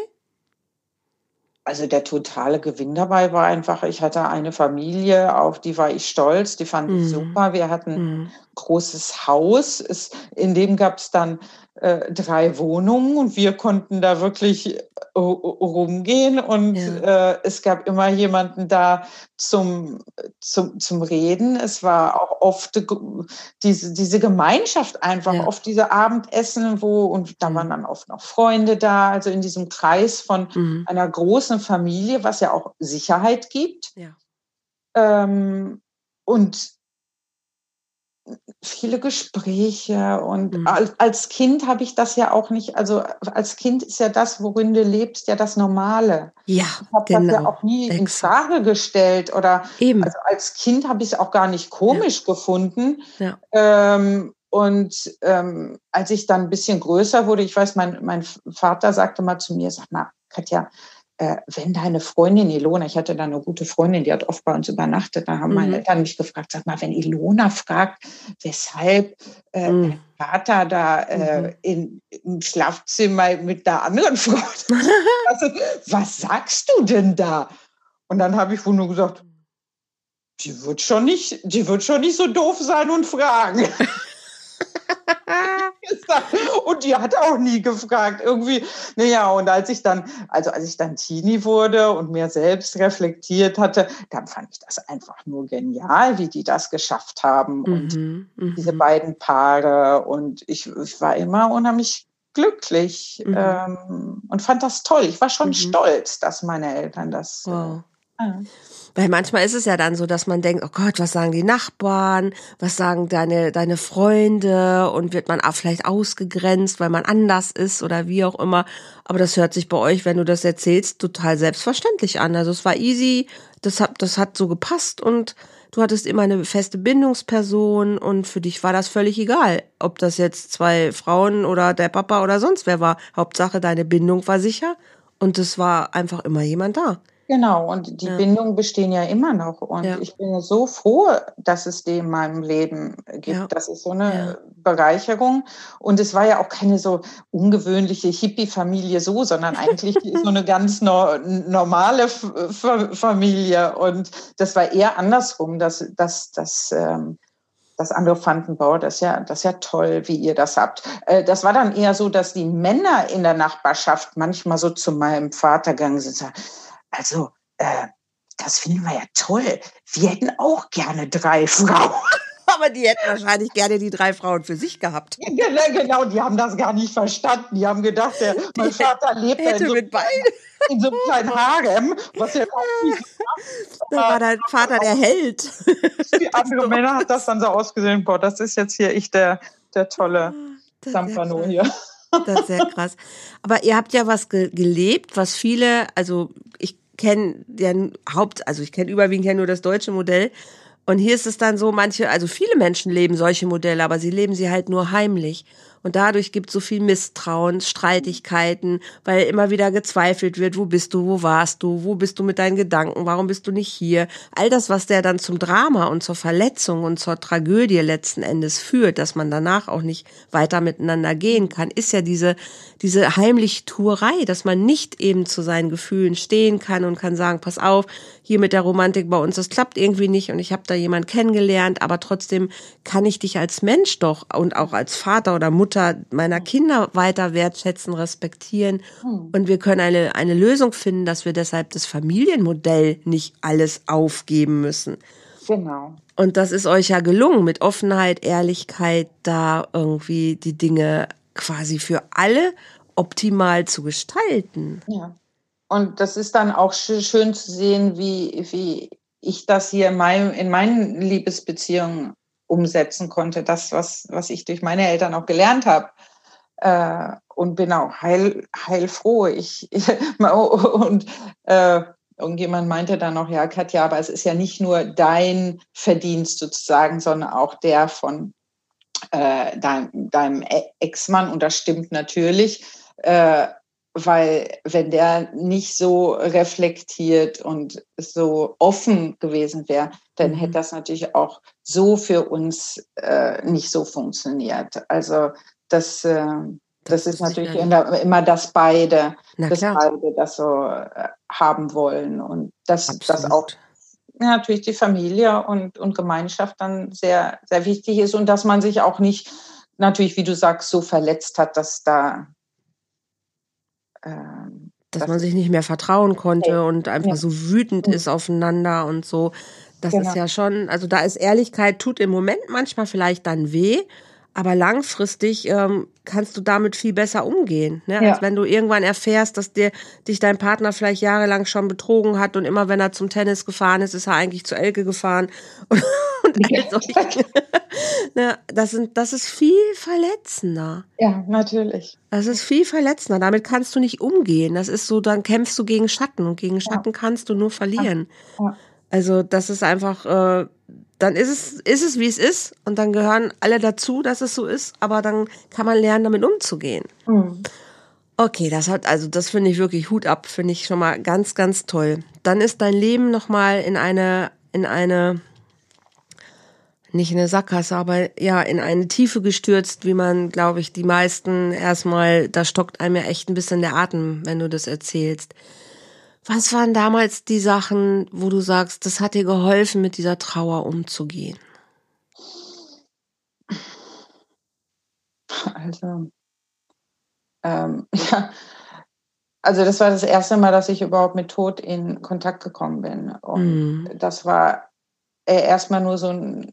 Also der totale Gewinn dabei war einfach, ich hatte eine Familie, auf die war ich stolz, die fand ich mhm. super. Wir hatten ein mhm. großes Haus, es, in dem gab es dann äh, drei Wohnungen und wir konnten da wirklich äh, rumgehen und ja. äh, es gab immer jemanden da zum, zum, zum Reden. Es war auch oft diese, diese Gemeinschaft einfach, ja. oft diese Abendessen, wo, und da waren dann oft noch Freunde da, also in diesem Kreis von mhm. einer großen Familie, was ja auch Sicherheit gibt. Ja. Ähm, und viele Gespräche und mhm. als Kind habe ich das ja auch nicht, also als Kind ist ja das, worin du lebst, ja das Normale. Ja, ich habe genau. das ja genau. auch nie Exakt. in Frage gestellt oder Eben. also als Kind habe ich es auch gar nicht komisch ja. gefunden. Ja. Ähm, und ähm, als ich dann ein bisschen größer wurde, ich weiß, mein, mein Vater sagte mal zu mir, sag mal, Katja, äh, wenn deine Freundin Ilona, ich hatte da eine gute Freundin, die hat oft bei uns übernachtet, da haben mhm. meine Eltern mich gefragt, sag mal, wenn Ilona fragt, weshalb äh, mhm. dein Vater da äh, mhm. in, im Schlafzimmer mit der anderen Frau, also, was sagst du denn da? Und dann habe ich wohl nur gesagt, die wird schon nicht, die wird schon nicht so doof sein und fragen. und die hat auch nie gefragt. Irgendwie, naja, und als ich dann, also als ich dann Teenie wurde und mir selbst reflektiert hatte, dann fand ich das einfach nur genial, wie die das geschafft haben. Und mhm, mhm. diese beiden Paare. Und ich, ich war immer unheimlich glücklich mhm. ähm, und fand das toll. Ich war schon mhm. stolz, dass meine Eltern das. Wow. Äh, weil manchmal ist es ja dann so, dass man denkt, oh Gott, was sagen die Nachbarn, was sagen deine, deine Freunde und wird man auch vielleicht ausgegrenzt, weil man anders ist oder wie auch immer. Aber das hört sich bei euch, wenn du das erzählst, total selbstverständlich an. Also es war easy, das hat, das hat so gepasst und du hattest immer eine feste Bindungsperson und für dich war das völlig egal, ob das jetzt zwei Frauen oder der Papa oder sonst wer war. Hauptsache deine Bindung war sicher und es war einfach immer jemand da. Genau, und die ja. Bindungen bestehen ja immer noch. Und ja. ich bin so froh, dass es die in meinem Leben gibt. Ja. Das ist so eine Bereicherung. Und es war ja auch keine so ungewöhnliche Hippie-Familie so, sondern eigentlich so eine ganz no normale Familie. Und das war eher andersrum, dass, dass, dass ähm, das andere fanden, boah, das ist ja, das ist ja toll, wie ihr das habt. Äh, das war dann eher so, dass die Männer in der Nachbarschaft manchmal so zu meinem Vater gegangen sind und sagen, also, äh, das finden wir ja toll. Wir hätten auch gerne drei Frauen. Aber die hätten wahrscheinlich gerne die drei Frauen für sich gehabt. Genau, genau, die haben das gar nicht verstanden. Die haben gedacht, der, mein Vater lebt in so, in so einem kleinen Harem, was nicht Da war dein Vater der Held. Die andere Männer hat das dann so ausgesehen, boah, das ist jetzt hier ich der, der tolle Zampano hier. Das ist sehr krass. Aber ihr habt ja was ge gelebt, was viele, also ich kenne ja Haupt, also ich kenne überwiegend ja nur das deutsche Modell. Und hier ist es dann so, manche, also viele Menschen leben solche Modelle, aber sie leben sie halt nur heimlich. Und dadurch gibt es so viel Misstrauen, Streitigkeiten, weil immer wieder gezweifelt wird, wo bist du, wo warst du, wo bist du mit deinen Gedanken, warum bist du nicht hier? All das, was der dann zum Drama und zur Verletzung und zur Tragödie letzten Endes führt, dass man danach auch nicht weiter miteinander gehen kann, ist ja diese, diese Heimlichtuerei, dass man nicht eben zu seinen Gefühlen stehen kann und kann sagen, pass auf, hier mit der Romantik bei uns, das klappt irgendwie nicht und ich habe da jemand kennengelernt, aber trotzdem kann ich dich als Mensch doch und auch als Vater oder Mutter meiner Kinder weiter wertschätzen, respektieren hm. und wir können eine, eine Lösung finden, dass wir deshalb das Familienmodell nicht alles aufgeben müssen. Genau. Und das ist euch ja gelungen, mit Offenheit, Ehrlichkeit da irgendwie die Dinge quasi für alle optimal zu gestalten. Ja. Und das ist dann auch schön zu sehen, wie, wie ich das hier in, meinem, in meinen Liebesbeziehungen umsetzen konnte. Das, was, was ich durch meine Eltern auch gelernt habe. Äh, und bin auch heil, heilfroh. Ich, und äh, irgendjemand meinte dann noch, ja, Katja, aber es ist ja nicht nur dein Verdienst sozusagen, sondern auch der von äh, dein, deinem e-, Ex-Mann. Und das stimmt natürlich. Äh, weil wenn der nicht so reflektiert und so offen gewesen wäre, dann mhm. hätte das natürlich auch so für uns äh, nicht so funktioniert. Also das, äh, Das, das ist natürlich immer, immer das beide, das beide das so äh, haben wollen und dass das auch ja, natürlich die Familie und, und Gemeinschaft dann sehr, sehr wichtig ist und dass man sich auch nicht natürlich, wie du sagst, so verletzt hat, dass da ähm, dass das man sich nicht mehr vertrauen konnte und einfach so wütend mhm. ist aufeinander und so. Das genau. ist ja schon, also da ist Ehrlichkeit, tut im Moment manchmal vielleicht dann weh, aber langfristig ähm, kannst du damit viel besser umgehen, ne? Ja. als wenn du irgendwann erfährst, dass dir dich dein Partner vielleicht jahrelang schon betrogen hat und immer wenn er zum Tennis gefahren ist, ist er eigentlich zu Elke gefahren und, und ja. ne? das sind das ist viel verletzender. Ja, natürlich. Das ist viel verletzender. Damit kannst du nicht umgehen. Das ist so, dann kämpfst du gegen Schatten und gegen Schatten ja. kannst du nur verlieren. Also das ist einfach äh, dann ist es, ist es, wie es ist und dann gehören alle dazu, dass es so ist, aber dann kann man lernen, damit umzugehen. Mhm. Okay, das hat, also das finde ich wirklich Hut ab, finde ich schon mal ganz, ganz toll. Dann ist dein Leben nochmal in eine, in eine, nicht in eine Sackgasse, aber ja, in eine Tiefe gestürzt, wie man, glaube ich, die meisten erstmal, da stockt einem ja echt ein bisschen der Atem, wenn du das erzählst. Was waren damals die Sachen, wo du sagst, das hat dir geholfen, mit dieser Trauer umzugehen? Also, ähm, ja, also das war das erste Mal, dass ich überhaupt mit Tod in Kontakt gekommen bin. Und mm. das war äh, erstmal nur so ein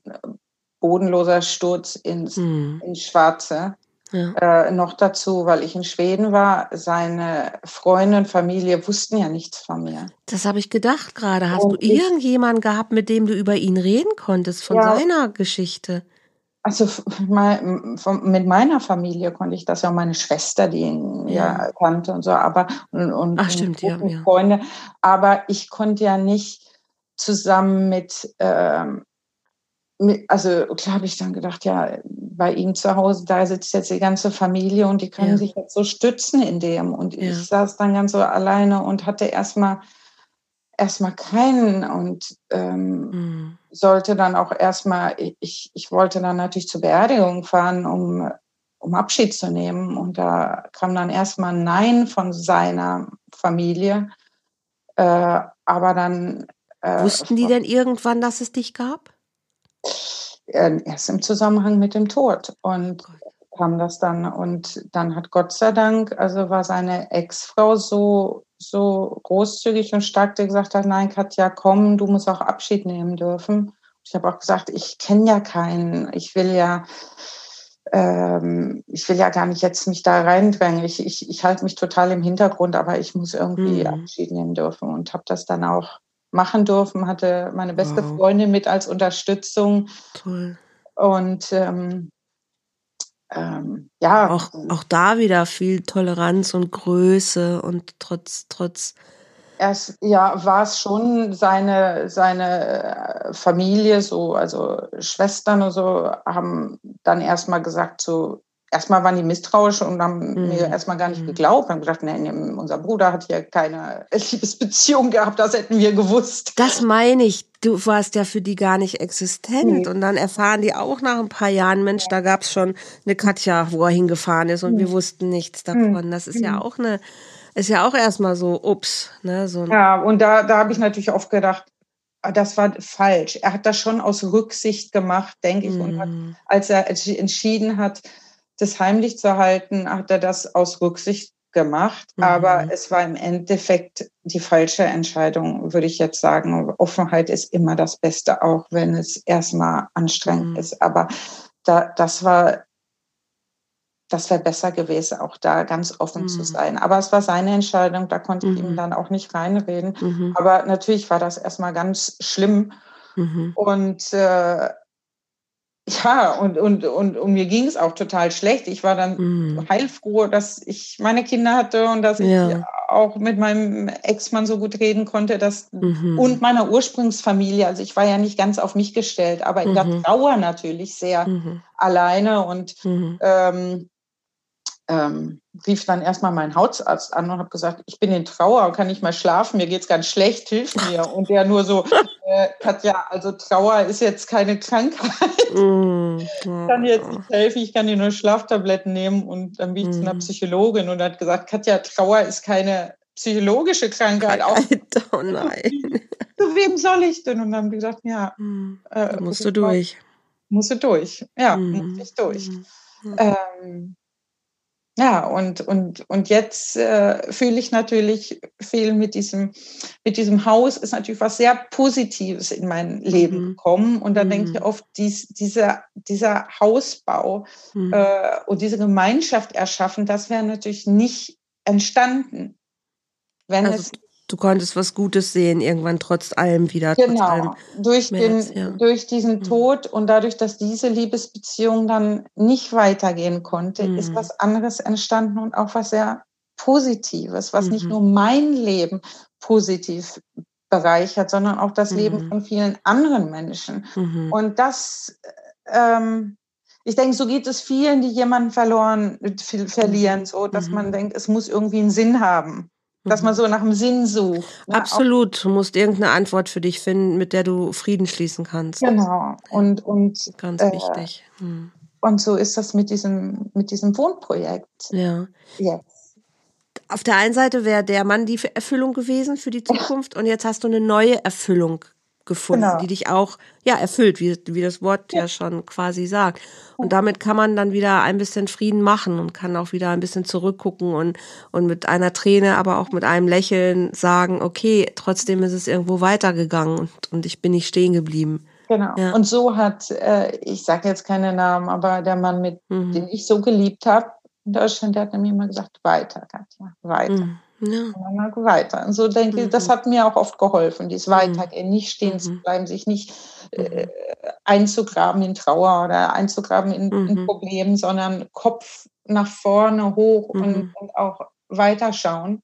bodenloser Sturz ins, mm. ins Schwarze. Ja. Äh, noch dazu, weil ich in Schweden war, seine Freunde und Familie wussten ja nichts von mir. Das habe ich gedacht gerade. Hast und du irgendjemanden gehabt, mit dem du über ihn reden konntest, von ja, seiner Geschichte? Also mein, von, mit meiner Familie konnte ich das ja, meine Schwester, die ihn ja, ja kannte und so, aber und, und, Ach, stimmt, und ja, Freunde. Aber ich konnte ja nicht zusammen mit ähm, also klar habe ich dann gedacht, ja, bei ihm zu Hause, da sitzt jetzt die ganze Familie und die können ja. sich jetzt so stützen in dem. Und ja. ich saß dann ganz so alleine und hatte erstmal erstmal keinen und ähm, mhm. sollte dann auch erstmal, ich, ich wollte dann natürlich zur Beerdigung fahren, um, um Abschied zu nehmen. Und da kam dann erstmal ein Nein von seiner Familie. Äh, aber dann. Äh, Wussten die denn irgendwann, dass es dich gab? Erst im Zusammenhang mit dem Tod. Und oh kam das dann. Und dann hat Gott sei Dank, also war seine Ex-Frau so, so großzügig und stark, die gesagt hat, nein, Katja, komm, du musst auch Abschied nehmen dürfen. Ich habe auch gesagt, ich kenne ja keinen. Ich will ja, ähm, ich will ja gar nicht jetzt mich da reindrängen. Ich, ich, ich halte mich total im Hintergrund, aber ich muss irgendwie mhm. Abschied nehmen dürfen und habe das dann auch machen dürfen, hatte meine beste wow. Freundin mit als Unterstützung. Toll. Und ähm, ähm, ja. Auch, auch da wieder viel Toleranz und Größe und trotz, trotz. Erst, ja, war es schon seine, seine äh, Familie, so, also Schwestern und so, haben dann erstmal gesagt, so, erstmal waren die misstrauisch und haben mhm. mir erstmal gar nicht mhm. geglaubt. Haben gesagt, nee, unser Bruder hat hier keine Liebesbeziehung gehabt, das hätten wir gewusst. Das meine ich. Du warst ja für die gar nicht existent. Nee. Und dann erfahren die auch nach ein paar Jahren, Mensch, da gab es schon eine Katja, wo er hingefahren ist und mhm. wir wussten nichts davon. Das ist ja mhm. auch eine, ist ja auch erstmal so, ups. Ne, so ja, und da, da habe ich natürlich oft gedacht, ah, das war falsch. Er hat das schon aus Rücksicht gemacht, denke ich. Und hat, mhm. als er entschieden hat, das heimlich zu halten, hat er das aus Rücksicht gemacht. Mhm. Aber es war im Endeffekt die falsche Entscheidung, würde ich jetzt sagen. Offenheit ist immer das Beste, auch wenn es erstmal anstrengend mhm. ist. Aber da, das war, das wäre besser gewesen, auch da ganz offen mhm. zu sein. Aber es war seine Entscheidung, da konnte ich ihm mhm. dann auch nicht reinreden. Mhm. Aber natürlich war das erstmal ganz schlimm. Mhm. Und äh, ja, und, und, und, und mir ging es auch total schlecht. Ich war dann mhm. heilfroh, dass ich meine Kinder hatte und dass ja. ich auch mit meinem Ex-Mann so gut reden konnte. Dass, mhm. Und meiner Ursprungsfamilie. Also ich war ja nicht ganz auf mich gestellt, aber in mhm. der Trauer natürlich sehr mhm. alleine. Und mhm. ähm, ähm, rief dann erstmal meinen Hausarzt an und habe gesagt, ich bin in Trauer und kann nicht mehr schlafen, mir geht's ganz schlecht, hilf mir. Und der nur so, äh, Katja, also Trauer ist jetzt keine Krankheit. Mm, ich kann jetzt nicht helfen, ich kann dir nur Schlaftabletten nehmen und dann bin ich mm. zu einer Psychologin und hat gesagt, Katja, Trauer ist keine psychologische Krankheit. Auch. Oh nein. Zu wem soll ich denn? Und dann haben die gesagt, ja. Mm, äh, musst du durch. Musst du durch. Ja, mm. muss ich durch. Mm. Ähm, ja, und, und, und jetzt äh, fühle ich natürlich viel mit diesem, mit diesem Haus ist natürlich was sehr Positives in mein Leben mhm. gekommen. Und da mhm. denke ich oft, dies, dieser, dieser Hausbau mhm. äh, und diese Gemeinschaft erschaffen, das wäre natürlich nicht entstanden, wenn also, es du konntest was Gutes sehen, irgendwann trotz allem wieder. Genau, allem durch, Schmerz, den, ja. durch diesen mhm. Tod und dadurch, dass diese Liebesbeziehung dann nicht weitergehen konnte, mhm. ist was anderes entstanden und auch was sehr Positives, was mhm. nicht nur mein Leben positiv bereichert, sondern auch das Leben mhm. von vielen anderen Menschen. Mhm. Und das, ähm, ich denke, so geht es vielen, die jemanden verloren, verlieren, so, dass man denkt, es muss irgendwie einen Sinn haben dass man mhm. so nach dem Sinn sucht. Ne? Absolut. Du musst irgendeine Antwort für dich finden, mit der du Frieden schließen kannst. Genau. Und, und ganz äh, wichtig. Hm. Und so ist das mit diesem, mit diesem Wohnprojekt. Ja. Jetzt. Auf der einen Seite wäre der Mann die Erfüllung gewesen für die Zukunft und jetzt hast du eine neue Erfüllung gefunden, genau. die dich auch ja erfüllt, wie, wie das Wort ja. ja schon quasi sagt. Und damit kann man dann wieder ein bisschen Frieden machen und kann auch wieder ein bisschen zurückgucken und, und mit einer Träne, aber auch mit einem Lächeln sagen, okay, trotzdem ist es irgendwo weitergegangen und, und ich bin nicht stehen geblieben. Genau. Ja. Und so hat, äh, ich sage jetzt keine Namen, aber der Mann, mit mhm. den ich so geliebt habe in Deutschland, der hat mir immer gesagt, weiter, Katja, weiter. Mhm. Ja. Und dann weiter. Und so denke ich, mhm. das hat mir auch oft geholfen, dieses mhm. Weitergehen, nicht stehen zu mhm. bleiben, sich nicht äh, einzugraben in Trauer oder einzugraben in, mhm. in Problemen, sondern Kopf nach vorne hoch mhm. und, und auch weiterschauen.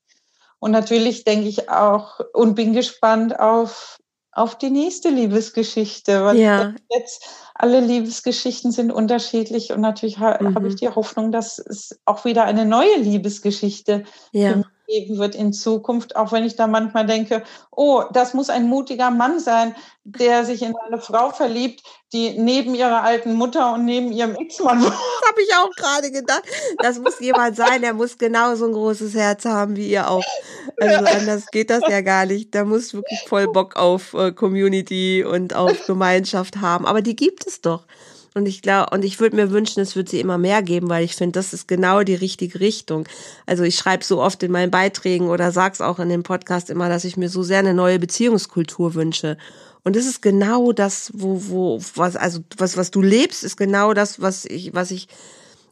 Und natürlich denke ich auch und bin gespannt auf, auf die nächste Liebesgeschichte, weil ja. jetzt alle Liebesgeschichten sind unterschiedlich und natürlich ha mhm. habe ich die Hoffnung, dass es auch wieder eine neue Liebesgeschichte ja geben wird in Zukunft, auch wenn ich da manchmal denke, oh, das muss ein mutiger Mann sein, der sich in eine Frau verliebt, die neben ihrer alten Mutter und neben ihrem Ex-Mann. Das habe ich auch gerade gedacht. Das muss jemand sein, der muss genauso ein großes Herz haben wie ihr auch. Also anders geht das ja gar nicht. Da muss wirklich voll Bock auf äh, Community und auf Gemeinschaft haben. Aber die gibt es doch. Und ich glaube, und ich würde mir wünschen, es wird sie immer mehr geben, weil ich finde, das ist genau die richtige Richtung. Also ich schreibe so oft in meinen Beiträgen oder sag's auch in dem Podcast immer, dass ich mir so sehr eine neue Beziehungskultur wünsche. Und das ist genau das, wo, wo, was, also was, was du lebst, ist genau das, was ich, was ich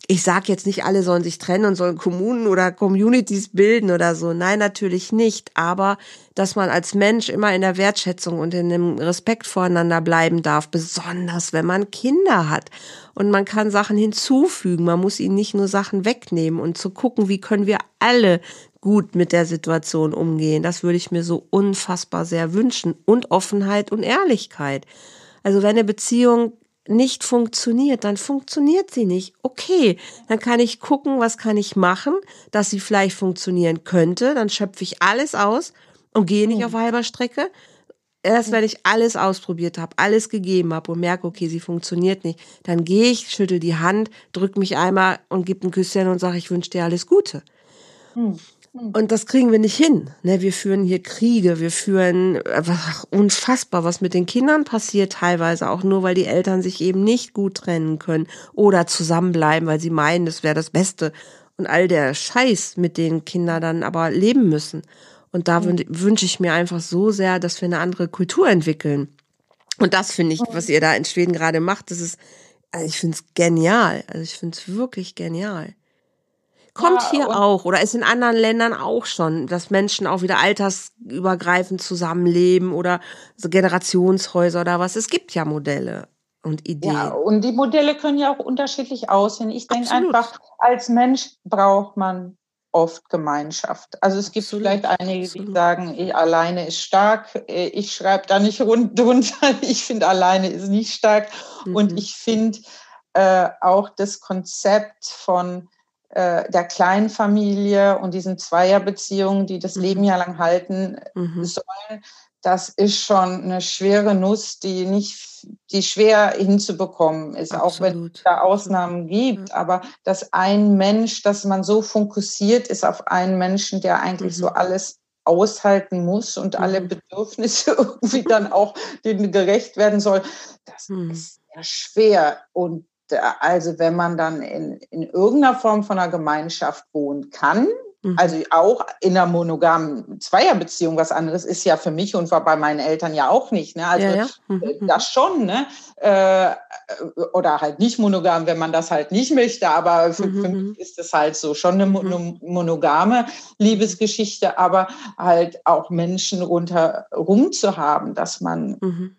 ich sage jetzt nicht, alle sollen sich trennen und sollen Kommunen oder Communities bilden oder so. Nein, natürlich nicht. Aber dass man als Mensch immer in der Wertschätzung und in dem Respekt voreinander bleiben darf, besonders wenn man Kinder hat. Und man kann Sachen hinzufügen. Man muss ihnen nicht nur Sachen wegnehmen und zu gucken, wie können wir alle gut mit der Situation umgehen. Das würde ich mir so unfassbar sehr wünschen. Und Offenheit und Ehrlichkeit. Also wenn eine Beziehung nicht funktioniert, dann funktioniert sie nicht. Okay, dann kann ich gucken, was kann ich machen, dass sie vielleicht funktionieren könnte. Dann schöpfe ich alles aus und gehe nicht auf halber Strecke. Erst wenn ich alles ausprobiert habe, alles gegeben habe und merke, okay, sie funktioniert nicht, dann gehe ich, schüttel die Hand, drück mich einmal und gebe ein Küsschen und sage, ich wünsche dir alles Gute. Hm. Und das kriegen wir nicht hin. Ne? Wir führen hier Kriege, wir führen ach, unfassbar, was mit den Kindern passiert teilweise, auch nur weil die Eltern sich eben nicht gut trennen können oder zusammenbleiben, weil sie meinen, das wäre das Beste. Und all der Scheiß, mit den Kinder dann aber leben müssen. Und da mhm. wünsche ich mir einfach so sehr, dass wir eine andere Kultur entwickeln. Und das finde ich, was ihr da in Schweden gerade macht, das ist, also ich finde es genial. Also ich finde es wirklich genial. Kommt ja, hier auch oder ist in anderen Ländern auch schon, dass Menschen auch wieder altersübergreifend zusammenleben oder so Generationshäuser oder was. Es gibt ja Modelle und Ideen. Ja, und die Modelle können ja auch unterschiedlich aussehen. Ich denke einfach, als Mensch braucht man oft Gemeinschaft. Also es gibt Absolut. vielleicht einige, die sagen, ich alleine ist stark. Äh, ich schreibe da nicht rund drunter. Ich finde, alleine ist nicht stark. Mhm. Und ich finde äh, auch das Konzept von äh, der Kleinfamilie und diesen Zweierbeziehungen, die das mhm. Leben ja lang halten mhm. sollen, das ist schon eine schwere Nuss, die nicht, die schwer hinzubekommen ist, Absolut. auch wenn es da Ausnahmen gibt. Ja. Aber dass ein Mensch, dass man so fokussiert ist auf einen Menschen, der eigentlich mhm. so alles aushalten muss und alle mhm. Bedürfnisse irgendwie dann auch denen gerecht werden soll, das mhm. ist ja schwer. Und also wenn man dann in, in irgendeiner Form von einer Gemeinschaft wohnen kann, Mhm. Also auch in einer monogamen Zweierbeziehung, was anderes ist ja für mich und war bei meinen Eltern ja auch nicht. Ne? Also ja, ja. Mhm. Äh, mhm. das schon, ne? Äh, oder halt nicht monogam, wenn man das halt nicht möchte. Aber für, mhm. für mich mhm. ist es halt so schon eine, eine monogame Liebesgeschichte, aber halt auch Menschen rundherum zu haben, dass man, mhm.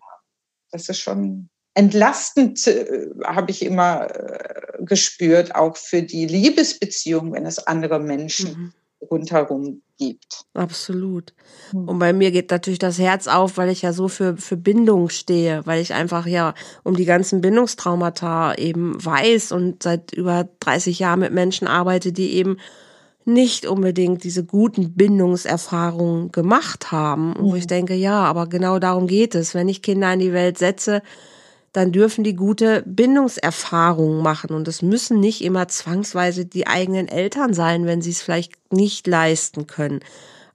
das ist schon entlastend äh, habe ich immer äh, gespürt, auch für die Liebesbeziehung, wenn es andere Menschen mhm. rundherum gibt. Absolut. Mhm. Und bei mir geht natürlich das Herz auf, weil ich ja so für, für Bindung stehe, weil ich einfach ja um die ganzen Bindungstraumata eben weiß und seit über 30 Jahren mit Menschen arbeite, die eben nicht unbedingt diese guten Bindungserfahrungen gemacht haben. Und wo ich mhm. denke, ja, aber genau darum geht es. Wenn ich Kinder in die Welt setze, dann dürfen die gute Bindungserfahrungen machen. Und es müssen nicht immer zwangsweise die eigenen Eltern sein, wenn sie es vielleicht nicht leisten können.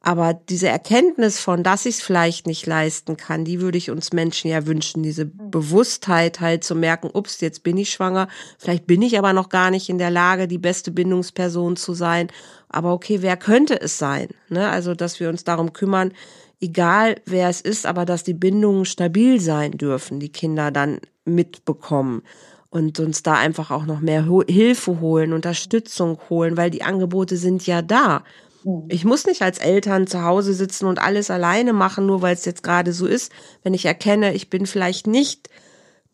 Aber diese Erkenntnis von, dass ich es vielleicht nicht leisten kann, die würde ich uns Menschen ja wünschen. Diese Bewusstheit halt zu merken, ups, jetzt bin ich schwanger, vielleicht bin ich aber noch gar nicht in der Lage, die beste Bindungsperson zu sein. Aber okay, wer könnte es sein? Ne? Also, dass wir uns darum kümmern, egal wer es ist, aber dass die Bindungen stabil sein dürfen, die Kinder dann mitbekommen und uns da einfach auch noch mehr Hilfe holen, Unterstützung holen, weil die Angebote sind ja da. Mhm. Ich muss nicht als Eltern zu Hause sitzen und alles alleine machen, nur weil es jetzt gerade so ist. Wenn ich erkenne, ich bin vielleicht nicht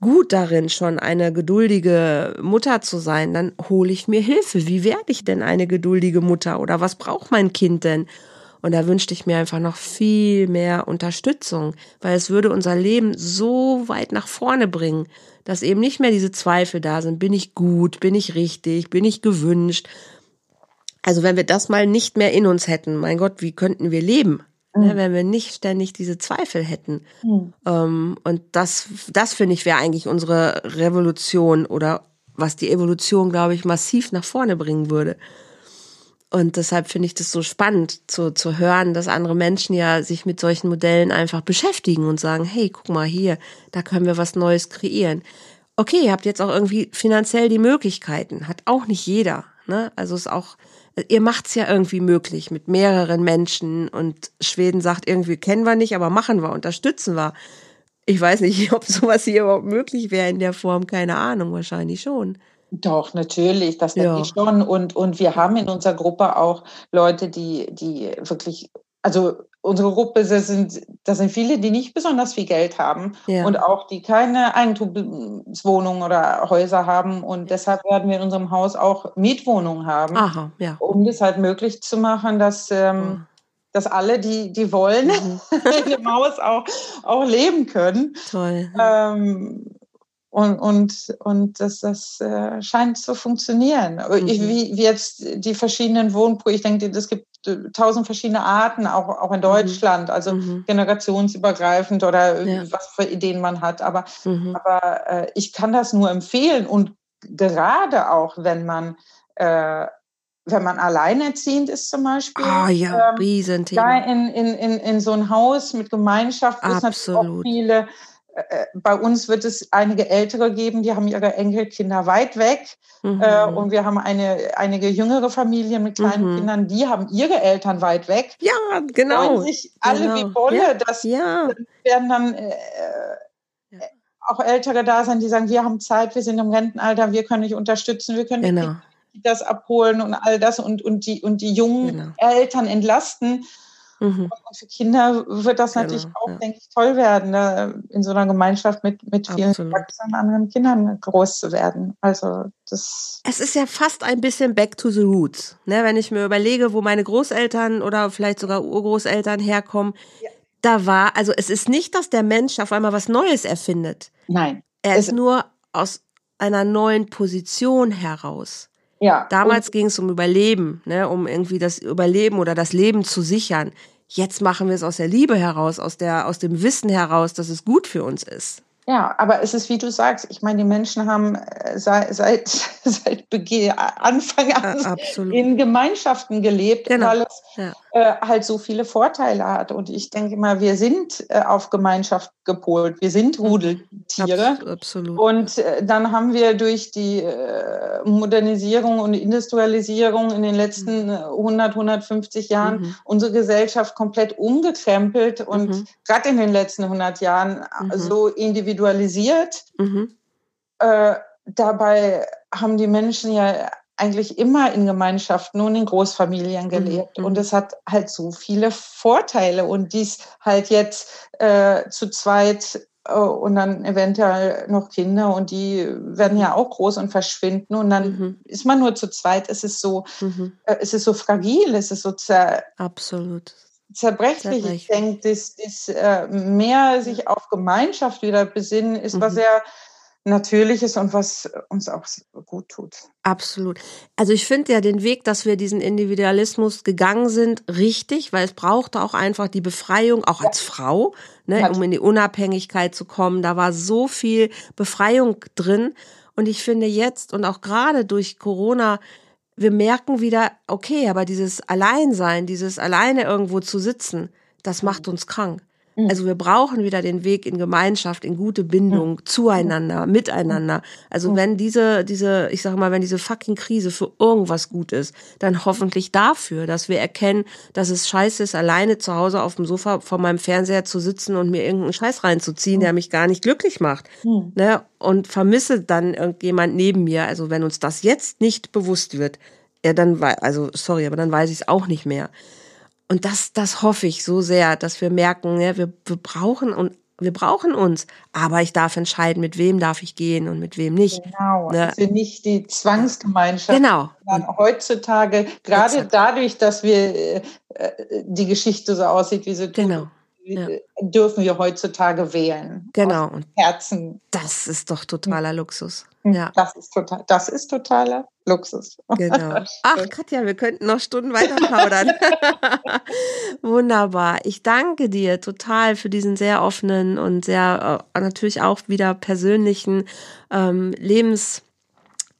gut darin, schon eine geduldige Mutter zu sein, dann hole ich mir Hilfe. Wie werde ich denn eine geduldige Mutter oder was braucht mein Kind denn? Und da wünschte ich mir einfach noch viel mehr Unterstützung, weil es würde unser Leben so weit nach vorne bringen, dass eben nicht mehr diese Zweifel da sind. Bin ich gut? Bin ich richtig? Bin ich gewünscht? Also wenn wir das mal nicht mehr in uns hätten, mein Gott, wie könnten wir leben? Ne, mhm. wenn wir nicht ständig diese Zweifel hätten. Mhm. Ähm, und das, das finde ich wäre eigentlich unsere Revolution oder was die Evolution, glaube ich, massiv nach vorne bringen würde. Und deshalb finde ich das so spannend zu, zu hören, dass andere Menschen ja sich mit solchen Modellen einfach beschäftigen und sagen, hey, guck mal hier, da können wir was Neues kreieren. Okay, ihr habt jetzt auch irgendwie finanziell die Möglichkeiten, hat auch nicht jeder. Ne? Also ist auch, ihr macht's ja irgendwie möglich mit mehreren Menschen und Schweden sagt irgendwie, kennen wir nicht, aber machen wir, unterstützen wir. Ich weiß nicht, ob sowas hier überhaupt möglich wäre in der Form, keine Ahnung, wahrscheinlich schon. Doch, natürlich, das denke ja. ich schon. Und, und wir haben in unserer Gruppe auch Leute, die, die wirklich, also unsere Gruppe, das sind, das sind viele, die nicht besonders viel Geld haben ja. und auch die keine Eigentumswohnungen oder Häuser haben. Und deshalb werden wir in unserem Haus auch Mietwohnungen haben, Aha, ja. um das halt möglich zu machen, dass, ähm, dass alle, die, die wollen, mhm. in dem Haus auch, auch leben können. Toll. Ähm, und, und, und das, das äh, scheint zu funktionieren. Mhm. Wie, wie jetzt die verschiedenen Wohnprojekte, ich denke, es gibt äh, tausend verschiedene Arten, auch, auch in mhm. Deutschland, also mhm. generationsübergreifend oder ja. was für Ideen man hat. Aber, mhm. aber äh, ich kann das nur empfehlen und gerade auch, wenn man äh, wenn man alleinerziehend ist zum Beispiel. Ah ja, ähm, Riesenthema. Da in, in, in, in so ein Haus mit Gemeinschaft, wo es natürlich auch viele äh, bei uns wird es einige Ältere geben, die haben ihre Enkelkinder weit weg. Mhm. Äh, und wir haben eine, einige jüngere Familien mit kleinen mhm. Kindern, die haben ihre Eltern weit weg. Ja, genau. Und sich alle genau. wie Bolle. Ja. Das ja. werden dann äh, ja. auch Ältere da sein, die sagen, wir haben Zeit, wir sind im Rentenalter, wir können dich unterstützen, wir können genau. das abholen und all das und, und, die, und die jungen genau. Eltern entlasten. Mhm. Und für Kinder wird das genau, natürlich auch, ja. denke ich, toll werden, ne? in so einer Gemeinschaft mit, mit vielen erwachsenen anderen Kindern groß zu werden. Also das. Es ist ja fast ein bisschen back to the roots. Ne? Wenn ich mir überlege, wo meine Großeltern oder vielleicht sogar Urgroßeltern herkommen, ja. da war, also es ist nicht, dass der Mensch auf einmal was Neues erfindet. Nein. Er ist nur aus einer neuen Position heraus. Ja. Damals ging es um Überleben, ne, um irgendwie das Überleben oder das Leben zu sichern. Jetzt machen wir es aus der Liebe heraus, aus der, aus dem Wissen heraus, dass es gut für uns ist. Ja, aber es ist, wie du sagst, ich meine, die Menschen haben seit, seit, seit Beginn, Anfang an ja, in Gemeinschaften gelebt, genau. weil es ja. Äh, halt so viele Vorteile hat. Und ich denke mal, wir sind äh, auf Gemeinschaft gepolt. Wir sind mhm. Rudeltiere. Absolut. Und äh, dann haben wir durch die äh, Modernisierung und Industrialisierung in den letzten mhm. 100, 150 Jahren mhm. unsere Gesellschaft komplett umgekrempelt und mhm. gerade in den letzten 100 Jahren mhm. so individualisiert. Mhm. Äh, dabei haben die Menschen ja eigentlich immer in Gemeinschaften und in Großfamilien mhm, gelebt. Mhm. Und es hat halt so viele Vorteile. Und dies halt jetzt äh, zu zweit äh, und dann eventuell noch Kinder und die werden ja auch groß und verschwinden. Und dann mhm. ist man nur zu zweit. Es ist so, mhm. äh, es ist so fragil, es ist so zer Absolut. Zerbrechlich. zerbrechlich. Ich denke, das, das mehr sich auf Gemeinschaft wieder besinnen, ist was mhm. Natürliches und was uns auch gut tut. Absolut. Also ich finde ja den Weg, dass wir diesen Individualismus gegangen sind, richtig, weil es brauchte auch einfach die Befreiung, auch als Frau, ne, um in die Unabhängigkeit zu kommen. Da war so viel Befreiung drin. Und ich finde jetzt und auch gerade durch Corona, wir merken wieder, okay, aber dieses Alleinsein, dieses alleine irgendwo zu sitzen, das macht uns krank. Mhm. Also wir brauchen wieder den Weg in Gemeinschaft, in gute Bindung, mhm. zueinander, miteinander. Also mhm. wenn diese, diese, ich sage mal, wenn diese fucking Krise für irgendwas gut ist, dann hoffentlich dafür, dass wir erkennen, dass es scheiße ist, alleine zu Hause auf dem Sofa vor meinem Fernseher zu sitzen und mir irgendeinen Scheiß reinzuziehen, der mich gar nicht glücklich macht. Ne? Und vermisse dann irgendjemand neben mir. Also wenn uns das jetzt nicht bewusst wird, ja, dann, also sorry, aber dann weiß ich es auch nicht mehr. Und das, das hoffe ich so sehr, dass wir merken, ja, wir, wir brauchen und wir brauchen uns, aber ich darf entscheiden, mit wem darf ich gehen und mit wem nicht. Genau, ne? also nicht die Zwangsgemeinschaft. Genau. Heutzutage, gerade Exakt. dadurch, dass wir äh, die Geschichte so aussieht, wie sie tut, genau. Ja. dürfen wir heutzutage wählen. Genau. Und Herzen. Das ist doch totaler Luxus. Hm, ja. Das ist total, das ist totaler Luxus. Genau. Ach, Katja, wir könnten noch Stunden weiter plaudern. Wunderbar. Ich danke dir total für diesen sehr offenen und sehr äh, natürlich auch wieder persönlichen ähm, Lebensbereich,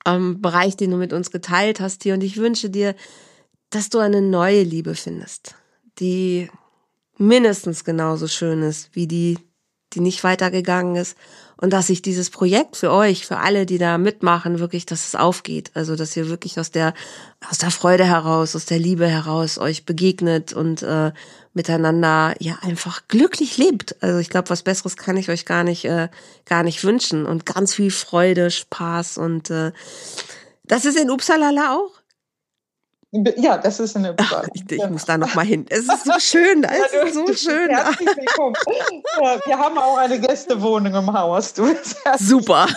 ähm, den du mit uns geteilt hast hier. Und ich wünsche dir, dass du eine neue Liebe findest, die mindestens genauso schön ist wie die, die nicht weitergegangen ist und dass sich dieses Projekt für euch, für alle, die da mitmachen, wirklich, dass es aufgeht. Also, dass ihr wirklich aus der, aus der Freude heraus, aus der Liebe heraus euch begegnet und äh, miteinander ja einfach glücklich lebt. Also ich glaube, was Besseres kann ich euch gar nicht, äh, gar nicht wünschen. Und ganz viel Freude, Spaß und äh, das ist in Uppsala auch? Ja, das ist eine Ach, ich, ich muss da noch mal hin. Es ist so schön, da. es ist so schön. Herzlich willkommen. Ja, wir haben auch eine Gästewohnung im Haus. Du bist Super.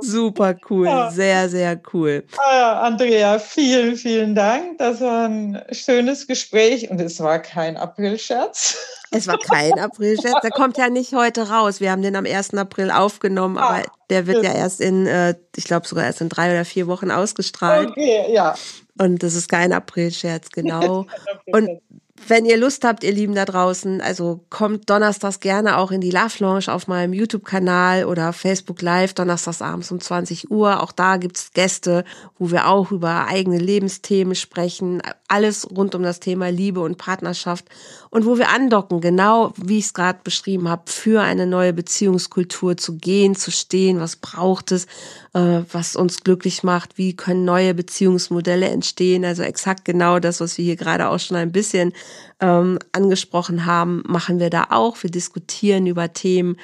Super cool, ja. sehr, sehr cool. Ah, Andrea, vielen, vielen Dank. Das war ein schönes Gespräch und es war kein Aprilscherz. Es war kein Aprilscherz. Der kommt ja nicht heute raus. Wir haben den am 1. April aufgenommen, aber ah, der wird ja erst in, äh, ich glaube sogar erst in drei oder vier Wochen ausgestrahlt. Okay, ja. Und das ist kein Aprilscherz, genau. Und wenn ihr Lust habt, ihr Lieben da draußen, also kommt donnerstags gerne auch in die Love Lounge auf meinem YouTube-Kanal oder Facebook Live, donnerstags abends um 20 Uhr. Auch da gibt's Gäste, wo wir auch über eigene Lebensthemen sprechen. Alles rund um das Thema Liebe und Partnerschaft. Und wo wir andocken, genau wie ich es gerade beschrieben habe, für eine neue Beziehungskultur zu gehen, zu stehen. Was braucht es? Äh, was uns glücklich macht? Wie können neue Beziehungsmodelle entstehen? Also exakt genau das, was wir hier gerade auch schon ein bisschen ähm, angesprochen haben, machen wir da auch. Wir diskutieren über Themen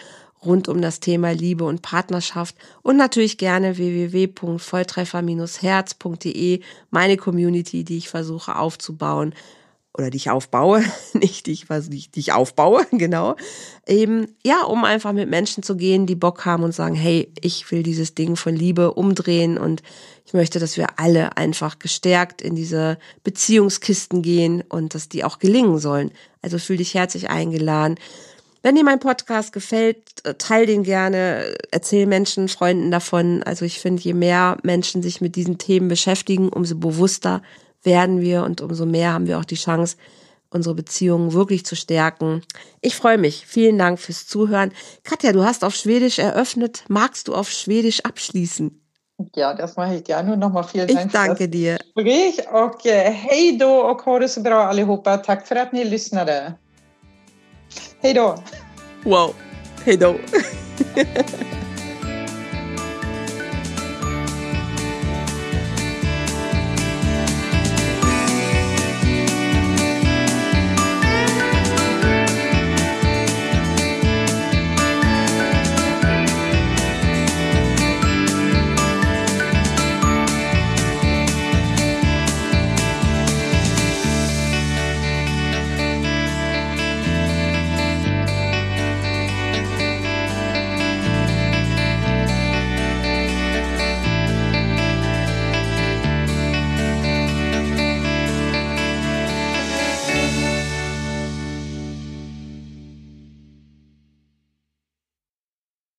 rund um das Thema Liebe und Partnerschaft und natürlich gerne www.volltreffer-herz.de, meine Community, die ich versuche aufzubauen oder die ich aufbaue, nicht die ich, nicht die ich aufbaue, genau, eben, ja, um einfach mit Menschen zu gehen, die Bock haben und sagen, hey, ich will dieses Ding von Liebe umdrehen und ich möchte, dass wir alle einfach gestärkt in diese Beziehungskisten gehen und dass die auch gelingen sollen. Also fühl dich herzlich eingeladen. Wenn dir mein Podcast gefällt, äh, teil den gerne, erzähl Menschen, Freunden davon. Also ich finde, je mehr Menschen sich mit diesen Themen beschäftigen, umso bewusster werden wir und umso mehr haben wir auch die Chance, unsere Beziehungen wirklich zu stärken. Ich freue mich. Vielen Dank fürs Zuhören. Katja, du hast auf Schwedisch eröffnet. Magst du auf Schwedisch abschließen? Ja, das mache ich gerne. Und nochmal vielen Dank ich danke dir. Gespräch. Och, hej då och ha det så bra allihopa. Tack för att ni lyssnade. Hej då. Wow. Hej då.